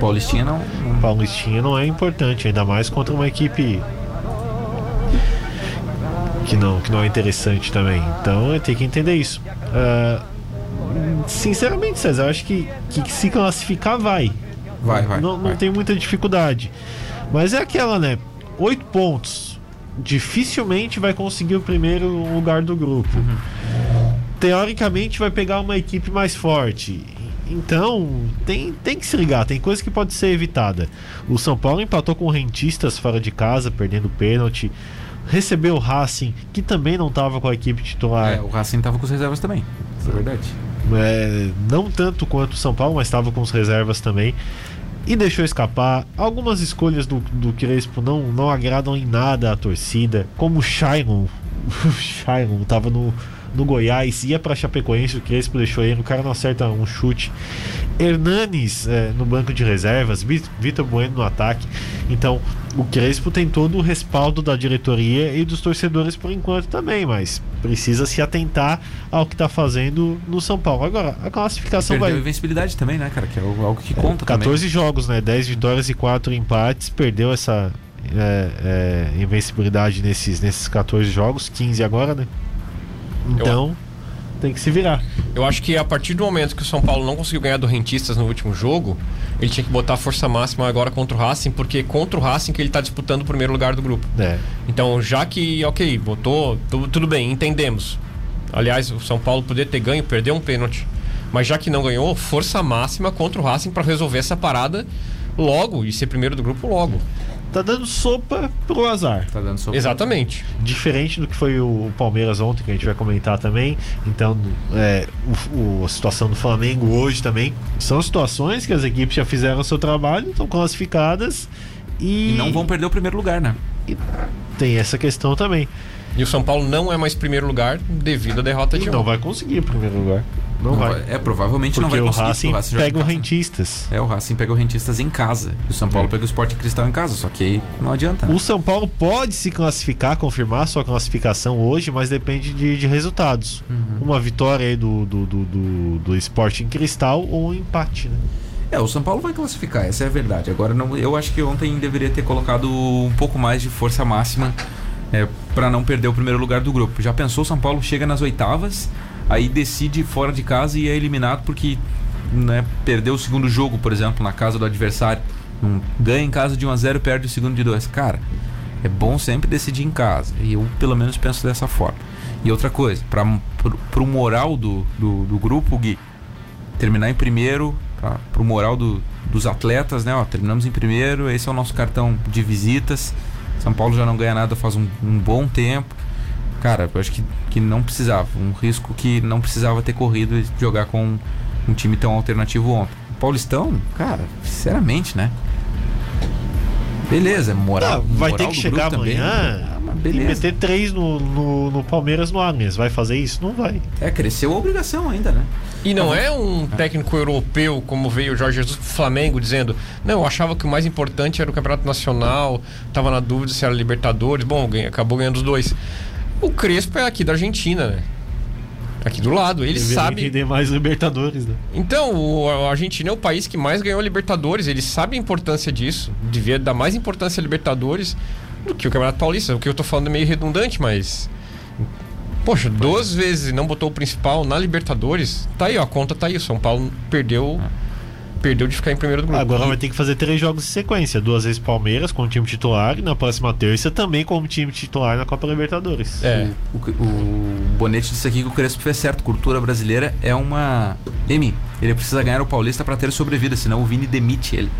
S1: Paulistinha não. não-
S2: Paulistinha não é importante, ainda mais contra uma equipe que não, que não é interessante também. Então tem que entender isso. Ah, sinceramente, César, eu acho que, que se classificar vai.
S1: Vai, vai.
S2: Não, não
S1: vai.
S2: tem muita dificuldade. Mas é aquela, né? Oito pontos. Dificilmente vai conseguir o primeiro lugar do grupo. Teoricamente vai pegar uma equipe mais forte. Então, tem, tem que se ligar, tem coisa que pode ser evitada. O São Paulo empatou com Rentistas fora de casa, perdendo pênalti. Recebeu o Racing, que também não estava com a equipe titular.
S1: É, o Racing tava com as reservas também. Isso é verdade.
S2: É, não tanto quanto o São Paulo, mas estava com as reservas também. E deixou escapar. Algumas escolhas do, do Crespo não, não agradam em nada a torcida. Como o Shailon. O Shailon estava no, no Goiás, ia para Chapecoense, o Crespo deixou ele, o cara não acerta um chute. Hernanes é, no banco de reservas, Vi- Vitor Bueno no ataque. Então, o Crespo tem todo o respaldo da diretoria e dos torcedores por enquanto também, mas precisa se atentar ao que está fazendo no São Paulo. Agora, a classificação
S1: Perdeu a
S2: vai.
S1: invencibilidade também, né, cara? Que é algo que conta
S2: 14 jogos, né? 10 vitórias e 4 empates. Perdeu essa é, é, invencibilidade nesses, nesses 14 jogos, 15 agora, né? Então, tem que se virar.
S3: Eu acho que a partir do momento que o São Paulo não conseguiu ganhar do Rentistas no último jogo, ele tinha que botar a força máxima agora contra o Racing, porque é contra o Racing que ele tá disputando o primeiro lugar do grupo.
S2: É.
S3: Então, já que, ok, botou, tu- tudo bem, entendemos. Aliás, o São Paulo poder ter ganho, perder um pênalti. Mas já que não ganhou, força máxima contra o Racing para resolver essa parada logo e ser primeiro do grupo logo.
S2: Tá dando sopa pro azar.
S1: Tá dando sopa.
S3: Exatamente.
S2: Diferente do que foi o Palmeiras ontem, que a gente vai comentar também. Então, é, o- o- a situação do Flamengo hoje também. São situações que as equipes já fizeram o seu trabalho, estão classificadas e,
S1: E não vão perder o primeiro lugar, né?
S2: tem essa questão também.
S3: E o São Paulo não é mais primeiro lugar devido à derrota
S2: E
S3: de
S2: não
S3: ontem.
S2: vai conseguir o primeiro lugar. Não,
S1: Não
S2: vai.
S1: vai- É, provavelmente não
S2: Porque
S1: vai
S2: o
S1: conseguir.
S2: Racing,
S1: porque o em
S2: pega o
S1: casa.
S2: Rentistas.
S1: É, o Racing pega o Rentistas em casa. E o São Paulo pega o Sport Cristal em casa. Só que aí não adianta. né?
S2: O São Paulo pode se classificar, confirmar sua classificação hoje, mas depende de, de resultados.
S1: Uhum.
S2: Uma vitória aí do, do, do, do, do Cristal ou um empate, né?
S1: É, o São Paulo vai classificar, essa é a verdade. Agora, não, eu acho que ontem deveria ter colocado um pouco mais de força máxima é, para não perder o primeiro lugar do grupo. Já pensou, o São Paulo chega nas oitavas, aí decide fora de casa e é eliminado porque né, perdeu o segundo jogo, por exemplo, na casa do adversário. Não ganha em casa de 1 a 0 e perde o segundo de 2. Cara, é bom sempre decidir em casa. E eu, pelo menos, penso dessa forma. E outra coisa, para o moral do, do, do grupo, Gui, terminar em primeiro, para o moral do- dos atletas, né? Ó, terminamos em primeiro, esse é o nosso cartão de visitas. São Paulo já não ganha nada faz um, um bom tempo. Cara, eu acho que, que não precisava. Um risco que não precisava ter corrido e jogar com um time tão alternativo ontem. O Paulistão, cara, sinceramente, né? Beleza, moral.
S2: Tá, vai
S1: moral
S2: ter que chegar
S1: grupo também.
S2: amanhã
S1: Ah, mas
S2: e
S1: beleza.
S2: meter três no, no, no Palmeiras no Allianz. Vai fazer isso? Não vai.
S1: É, cresceu a obrigação ainda, né?
S3: E não é um técnico europeu, como veio o Jorge Jesus pro Flamengo, dizendo: Não, eu achava que o mais importante era o Campeonato Nacional, tava na dúvida se era Libertadores. Bom, ganha- acabou ganhando os dois. O Crespo é aqui da Argentina, né? Aqui do lado. Ele
S2: Deveria
S3: sabe.
S2: entender mais Libertadores, né?
S3: Então, o, a Argentina é o país que mais ganhou Libertadores. Ele sabe a importância disso. Devia dar mais importância a Libertadores do que o Campeonato Paulista. O que eu tô falando é meio redundante, mas. Poxa, duas vezes não botou o principal na Libertadores. Tá aí, ó, a conta tá aí. O São Paulo perdeu. Perdeu de ficar em primeiro do grupo.
S2: Agora vai ter que fazer três jogos em sequência. Duas vezes Palmeiras com o time titular e na próxima terça também como time titular na Copa Libertadores.
S3: É.
S1: O, o Bonete disse aqui que o Crespo fez certo. Cultura brasileira é uma. Emi, ele precisa ganhar o Paulista para ter sobrevida, senão o Vini demite ele.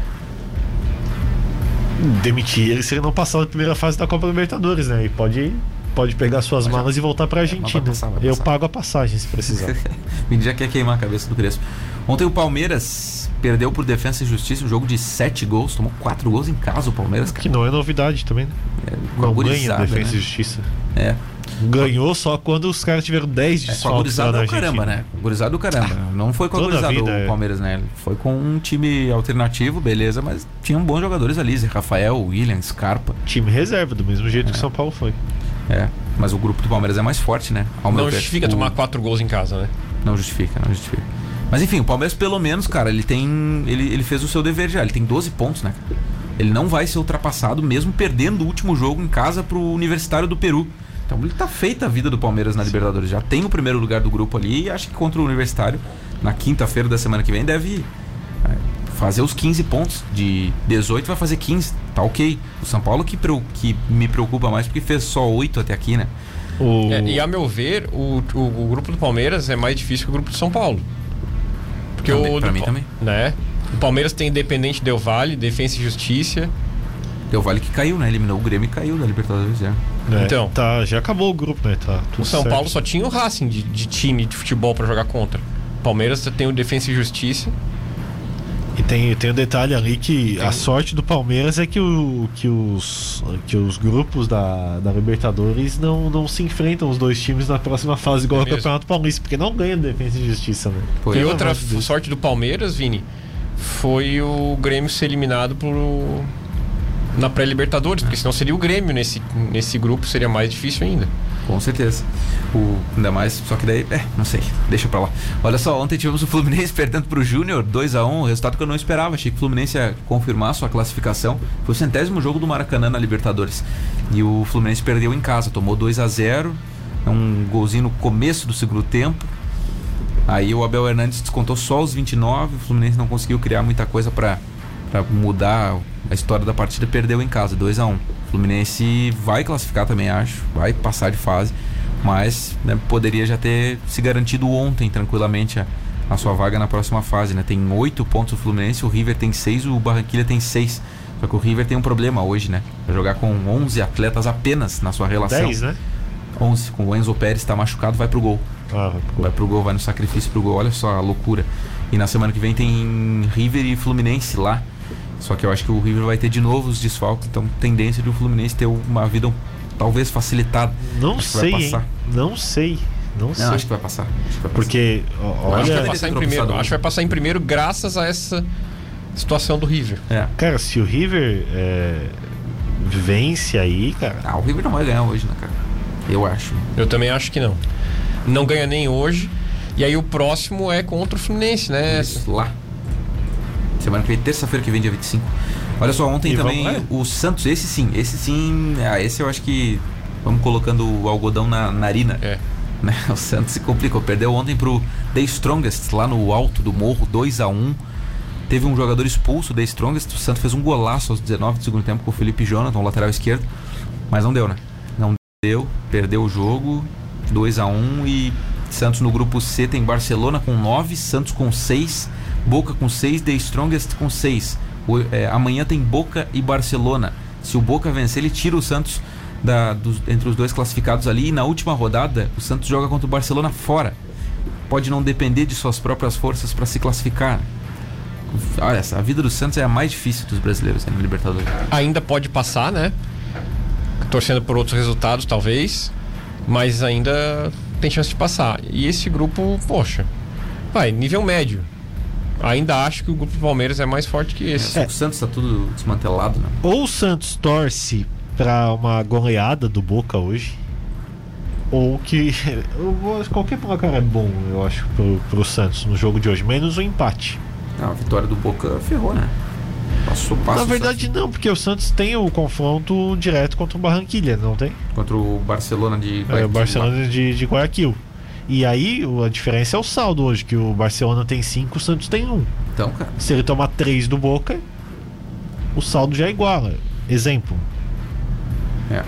S2: Demitir ele se ele não passar da primeira fase da Copa Libertadores, né? E pode pode pegar suas malas e voltar pra Argentina.
S1: vai passar, vai
S2: Eu pago a passagem se precisar.
S1: Vini já quer queimar a cabeça do Crespo. Ontem o Palmeiras perdeu por Defensa e Justiça um jogo de sete gols, tomou quatro gols em casa o Palmeiras,
S2: que
S1: cara.
S2: não é novidade também, né?
S1: Com a
S2: Não ganha
S1: gurizada,
S2: Defesa
S1: né?
S2: e Justiça.
S1: É.
S2: Ganhou só quando os caras tiveram 10
S1: É, com a gurizada do
S2: Argentina.
S1: caramba, né? Gurizada do caramba. Não foi com a gurizada do
S2: é.
S1: Palmeiras, né? Foi com um time alternativo, beleza, mas tinham bons jogadores ali, Zé Rafael, William, Scarpa.
S2: Time reserva, do mesmo jeito que São Paulo foi.
S1: É. Mas o grupo do Palmeiras é mais forte, né? Ao
S3: Não justifica
S1: O-
S3: tomar quatro gols em casa, né?
S1: Não justifica, não justifica. Mas enfim, o Palmeiras pelo menos, cara, ele tem. Ele, ele fez o seu dever já, ele tem 12 pontos, né? Ele não vai ser ultrapassado, mesmo perdendo o último jogo em casa pro Universitário do Peru. Então ele tá feita a vida do Palmeiras na Libertadores. Já tem o primeiro lugar do grupo ali e acho que contra o Universitário, na quinta-feira da semana que vem, deve é, fazer os 15 pontos. De 18 vai fazer 15, tá ok. O São Paulo que, que me preocupa mais porque fez só 8 até aqui, né?
S2: O...
S3: É, e a meu ver, o, o, o grupo do Palmeiras é mais difícil que o grupo do São Paulo. Porque
S1: Também,
S3: o
S1: pra mim também.
S3: Né? O Palmeiras tem Independente Del Vale, Defensa e Justiça.
S1: Deu vale que caiu, né? Eliminou o Grêmio e caiu da Libertadores, é.
S2: né,
S3: então.
S2: Tá, já acabou o grupo, né? Tá tudo
S3: O São
S2: certo.
S3: Paulo só tinha o Racing de, de time de futebol pra jogar contra. O Palmeiras tem o Defensa e Justiça.
S2: E tem, tem um detalhe ali que a sorte do Palmeiras é que, o, que, os, que os grupos da, da Libertadores não, não se enfrentam os dois times na próxima fase, igual
S3: É
S2: ao
S3: mesmo.
S2: Campeonato Paulista, porque não ganha Defesa e Justiça, né?
S3: E outra sorte do Palmeiras, Vini, foi o Grêmio ser eliminado por na pré-Libertadores, porque senão seria o Grêmio nesse, nesse grupo, seria mais difícil ainda.
S1: Com certeza. O, ainda mais, só que daí, é, não sei, deixa pra lá. Olha só, ontem tivemos o Fluminense perdendo pro Júnior, 2x1, resultado que eu não esperava. Achei que o Fluminense ia confirmar sua classificação. Foi o centésimo jogo do Maracanã na Libertadores. E o Fluminense perdeu em casa, tomou 2x0, é um golzinho no começo do segundo tempo. Aí o Abel Hernandes descontou só os 29, o Fluminense não conseguiu criar muita coisa pra mudar a história da partida, perdeu em casa, 2 a 1 O Fluminense vai classificar também, acho, vai passar de fase, mas né, poderia já ter se garantido ontem tranquilamente a, a sua vaga na próxima fase, né? Tem oito pontos o Fluminense, o River tem seis, o Barranquilla tem seis. Só que o River tem um problema hoje, né? Vai jogar com 11 atletas apenas na sua relação.
S2: 10, né?
S1: 11, com o Enzo Pérez tá machucado, vai pro gol.
S2: Ah,
S1: Vai pro gol, vai no sacrifício pro gol. Olha só a loucura. E na semana que vem tem River e Fluminense lá. Só que eu acho que o River vai ter de novo os desfalques. Então, tendência de o Fluminense ter uma vida um- talvez facilitada.
S2: não
S1: Acho que vai
S2: sei, hein?
S1: passar.
S2: Não sei. Não, sei.
S1: Não, acho que vai passar. Acho que vai passar.
S2: Porque,
S3: acho que vai passar em primeiro. Acho que vai passar em primeiro graças a essa situação do River.
S1: É.
S2: cara, se o River é, vence aí, cara,
S1: Ah, o River não vai ganhar hoje, né, cara? Eu acho.
S3: Eu também acho que não. Não ganha nem hoje. E aí o próximo é contra o Fluminense, né?
S1: Isso, lá. Semana que vem, terça-feira que vem, dia 25. Olha só, ontem
S2: E
S1: também o Santos, esse sim, esse sim. Ah, esse eu acho que. Vamos colocando o algodão na narina.
S3: É.
S1: né? O Santos se complicou. Perdeu ontem pro The Strongest, lá no alto do morro, 2 a 1 Teve um jogador expulso, The Strongest. O Santos fez um golaço aos 19 do segundo tempo com o Felipe Jonathan, lateral esquerdo. Mas não deu, né? Não deu. Perdeu o jogo. 2 a 1 E Santos no grupo C tem Barcelona com 9, Santos com 6, Boca com 6, The Strongest com 6. O- é, amanhã tem Boca e Barcelona. Se o Boca vencer, ele tira o Santos da- dos- entre os dois classificados ali. E na última rodada, o Santos joga contra o Barcelona fora. Pode não depender de suas próprias forças para se classificar. Olha, a vida do Santos é a mais difícil dos brasileiros né, no Libertadores.
S3: Ainda pode passar, né? Torcendo por outros resultados, talvez. Mas ainda tem chance de passar. E esse grupo, poxa, vai, nível médio. Ainda acho que o grupo do Palmeiras é mais forte que esse.
S1: O Santos tá tudo desmantelado, né?
S2: ou o Santos torce pra uma goleada do Boca hoje, ou que qualquer placar é bom, eu acho, pro, pro Santos no jogo de hoje, menos o empate.
S1: Não, a vitória do Boca ferrou, né? Passou, passa
S2: Na verdade não, porque o Santos tem o confronto direto contra o Barranquilha, não tem?
S1: Contra o Barcelona de
S2: É,
S1: Guayaquil
S2: o Barcelona de, de Guayaquil. E aí a diferença é o saldo hoje, que o Barcelona tem 5, o Santos tem 1. Um.
S1: Então, cara.
S2: Se ele tomar 3 do Boca, o saldo já iguala. Exemplo.
S1: É.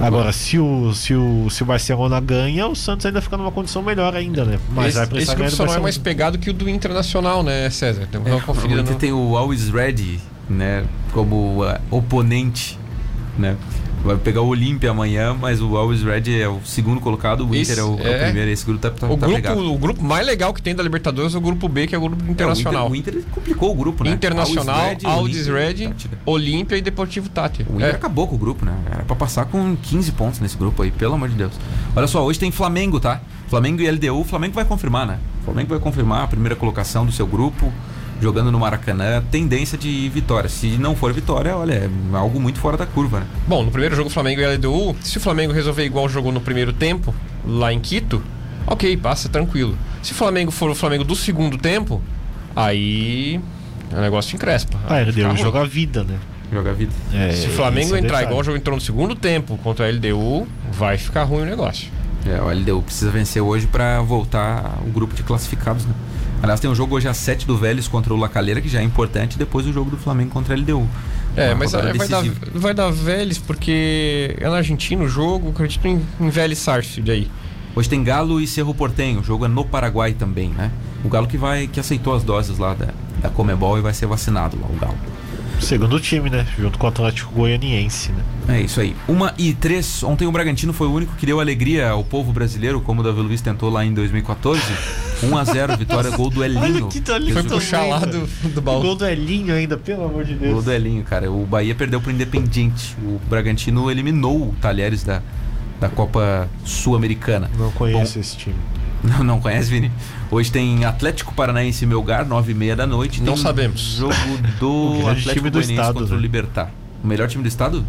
S2: Agora, se o, se, o, se o Barcelona ganha, o Santos ainda fica numa condição melhor ainda, né? Mas
S3: esse
S2: vai
S3: esse
S2: precisar
S3: só não é mais pegado que o do Internacional, né, César? Tem uma
S1: É,
S3: conferida no...
S1: tem o Always Ready, né? Como ah, oponente, né? Vai pegar o Olímpia amanhã, mas o Always Red é o segundo colocado, o Inter
S3: Esse-
S1: é, o, é o
S3: é.
S1: primeiro. Esse grupo tá, tá,
S3: O
S1: tá
S3: grupo,
S1: pegado.
S3: o grupo mais legal que tem da Libertadores é o grupo B, que é o grupo
S1: É,
S3: internacional.
S1: o, Inter, o Inter complicou o grupo, né?
S3: Internacional,
S1: Always
S3: Red,
S1: Tátira.
S3: Olímpia e Deportivo Tati.
S1: O Inter
S3: É.
S1: acabou com o grupo, né? Era pra passar com 15 pontos nesse grupo aí, pelo amor de Deus. Olha só, hoje tem Flamengo, tá? Flamengo e LDU. O Flamengo vai confirmar, né? O Flamengo vai confirmar a primeira colocação do seu grupo, jogando no Maracanã. Tendência de vitória. Se não for vitória, olha, é algo muito fora da curva, né?
S3: Bom, no primeiro jogo Flamengo e LDU, se o Flamengo resolver igual jogou no primeiro tempo, lá em Quito, ok, passa tranquilo. Se o Flamengo for o Flamengo do segundo tempo, aí o negócio encrespa.
S2: Ah,
S3: ruim.
S2: jogo a vida, né?
S1: Joga a vida.
S2: É,
S3: Se o Flamengo
S2: é
S3: entrar
S2: detalhe.
S3: igual o jogo entrou no segundo tempo contra a LDU, vai ficar ruim o negócio.
S1: É, o LDU precisa vencer hoje pra voltar o grupo de classificados, né? Aliás, tem um jogo hoje às 7 do Vélez contra o Lacaleira, que já é importante, e depois o jogo do Flamengo contra a LDU.
S3: É,
S1: Uma
S3: mas aí vai dar, vai dar Vélez porque é na Argentina o jogo, acredito em, em Vélez Sarsfield aí.
S1: Hoje tem Galo e Cerro Portenho. O jogo é no Paraguai também, né? O Galo que vai que aceitou as doses lá da, da Comebol e vai ser vacinado lá, o Galo.
S2: Segundo time, né? Junto com o Atlético Goianiense, né?
S1: É isso aí. Uma e três. Ontem o Bragantino foi o único que deu alegria ao povo brasileiro, como o Davi Luiz tentou lá em 2014. 1 a 0 vitória, gol do Elinho.
S2: Olha que ali
S3: Foi puxar lá do, do baú.
S2: gol do Elinho ainda, pelo amor de
S1: Gol
S2: Deus.
S1: do Elinho, cara. O Bahia perdeu pro Independiente. O Bragantino eliminou o Talheres da, da Copa Sul-Americana.
S2: Não conheço esse time.
S1: Não, não conhece, Vini? Hoje tem Atlético Paranaense e Melgar, 9h30 da noite.
S3: Não
S1: Tem
S3: sabemos.
S1: Jogo do Atlético
S2: do
S1: Goianiense
S2: estado,
S1: contra o
S2: né?
S1: Libertar. O melhor time do estado?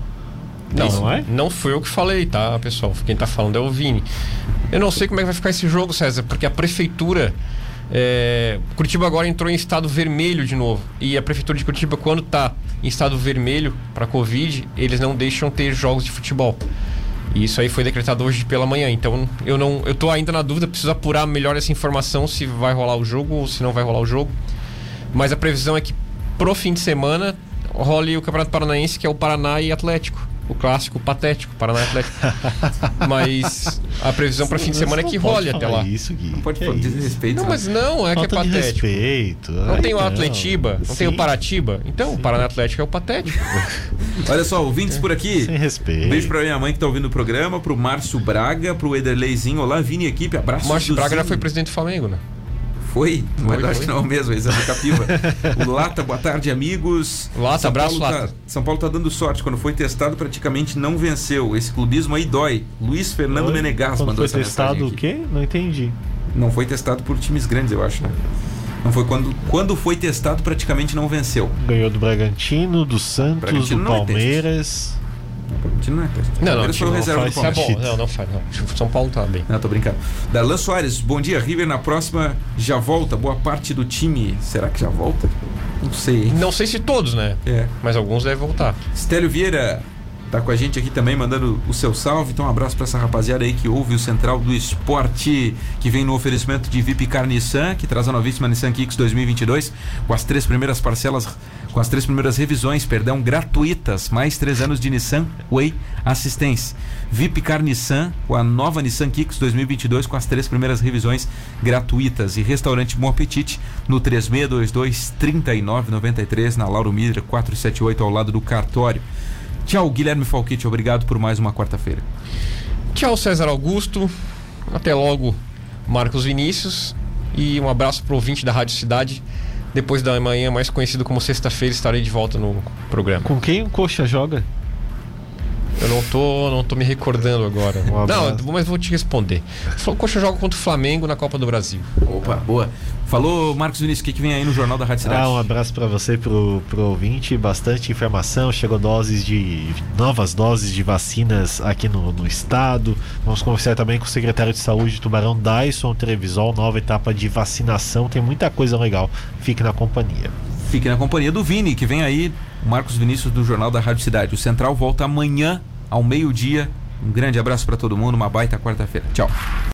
S3: Não,
S2: Não é?
S3: não foi eu que falei, tá, pessoal? Quem tá falando é o Vini. Eu não sei como é que vai ficar esse jogo, César, porque a prefeitura. É, Curitiba agora entrou em estado vermelho de novo. E a prefeitura de Curitiba, quando tá em estado vermelho para Covid, eles não deixam ter jogos de futebol. E isso aí foi decretado hoje pela manhã. Então eu não. Eu tô ainda na dúvida, preciso apurar melhor essa informação se vai rolar o jogo ou se não vai rolar o jogo. Mas a previsão é que pro fim de semana role o Campeonato Paranaense, que é o Paraná e Atlético. O clássico patético, Paraná Atlético. Mas a previsão para fim de semana é que role até lá.
S2: Isso, Gui.
S1: Não pode
S2: Que
S1: falar
S2: isso?
S1: desrespeito.
S3: Não,
S1: né?
S3: mas não, é que é
S2: Falta de
S3: patético.
S2: respeito.
S3: Não
S2: Ai,
S3: tem o Atletiba, não tem o
S2: Sim.
S3: Paratiba. Então, o Paraná Atlético é o patético.
S1: Olha só, ouvintes por aqui.
S2: Sem respeito.
S1: Um beijo pra minha mãe que tá ouvindo o programa, pro Márcio Braga, pro Ederleizinho. Olá, Vini equipe, abraço.
S3: O Márcio Braga já foi presidente do Flamengo, né?
S1: Foi, mas
S3: Foi,
S1: acho
S3: foi.
S1: que não é o mesmo, é do Capiva. o Lata, boa tarde, amigos.
S3: Lata,
S1: São
S3: abraço,
S1: Paulo
S3: Lata.
S1: Tá, São Paulo tá dando sorte, quando foi testado praticamente não venceu. Esse clubismo aí dói. Luiz Fernando
S2: Oi?
S1: Menegas
S2: Quando
S1: mandou
S2: foi
S1: essa
S2: testado o quê? Não entendi.
S1: Não foi testado por times grandes, eu acho, né? Não foi quando, quando foi testado praticamente não venceu.
S2: Ganhou do Bragantino, do Santos,
S1: Bragantino
S2: do
S1: não é.
S2: Palmeiras.
S1: Não é.
S3: Não, não,
S1: foi o reserva do
S3: Tá
S1: Palmeiras.
S3: bom, não, não faz. Não. São Paulo tá bem.
S1: Não, tô brincando. Darlan Soares, bom dia. River na próxima já volta. Boa parte do time. Será que já volta? Não sei, hein?
S3: Não sei se todos, né?
S1: É.
S3: Mas alguns devem voltar.
S1: Stélio Vieira tá com a gente aqui também, mandando o seu salve. Então, um abraço pra essa rapaziada aí que ouve o Central do Esporte, que vem no oferecimento de VIP Car Nissan, que traz a novíssima Nissan Kicks 2022, com as três primeiras parcelas, com as três primeiras revisões, perdão, gratuitas, mais três anos de Nissan Way Assistência. VIP Car Nissan, com a nova Nissan Kicks 2022, com as três primeiras revisões gratuitas. E Restaurante Bom Apetite, no 3622-3993, na Lauro Miller 478, ao lado do cartório. Tchau, Guilherme Falquete. Obrigado por mais uma quarta-feira.
S3: Tchau, César Augusto. Até logo, Marcos Vinícius. E um abraço pro ouvinte da Rádio Cidade. Depois da manhã, mais conhecido como sexta-feira, estarei de volta no programa.
S2: Com quem o Coxa joga?
S3: Eu não tô, não tô me recordando agora.
S2: Um
S3: não, mas vou te responder. O Coxa joga contra o Flamengo na Copa do Brasil.
S1: Opa, boa. Falou, Marcos Vinícius, o que, que vem aí no Jornal da Rádio Cidade?
S2: Ah, um abraço pra você, pro, pro ouvinte. Bastante informação. Chegou doses de. novas doses de vacinas aqui no, no estado. Vamos conversar também com o secretário de saúde de Tubarão, Dyson Trevisol. Nova etapa de vacinação. Tem muita coisa legal. Fique na companhia.
S1: Fique na companhia do Vini, que vem aí, Marcos Vinícius do Jornal da Rádio Cidade. O Central volta amanhã ao meio-dia. Um grande abraço para todo mundo, uma baita quarta-feira. Tchau.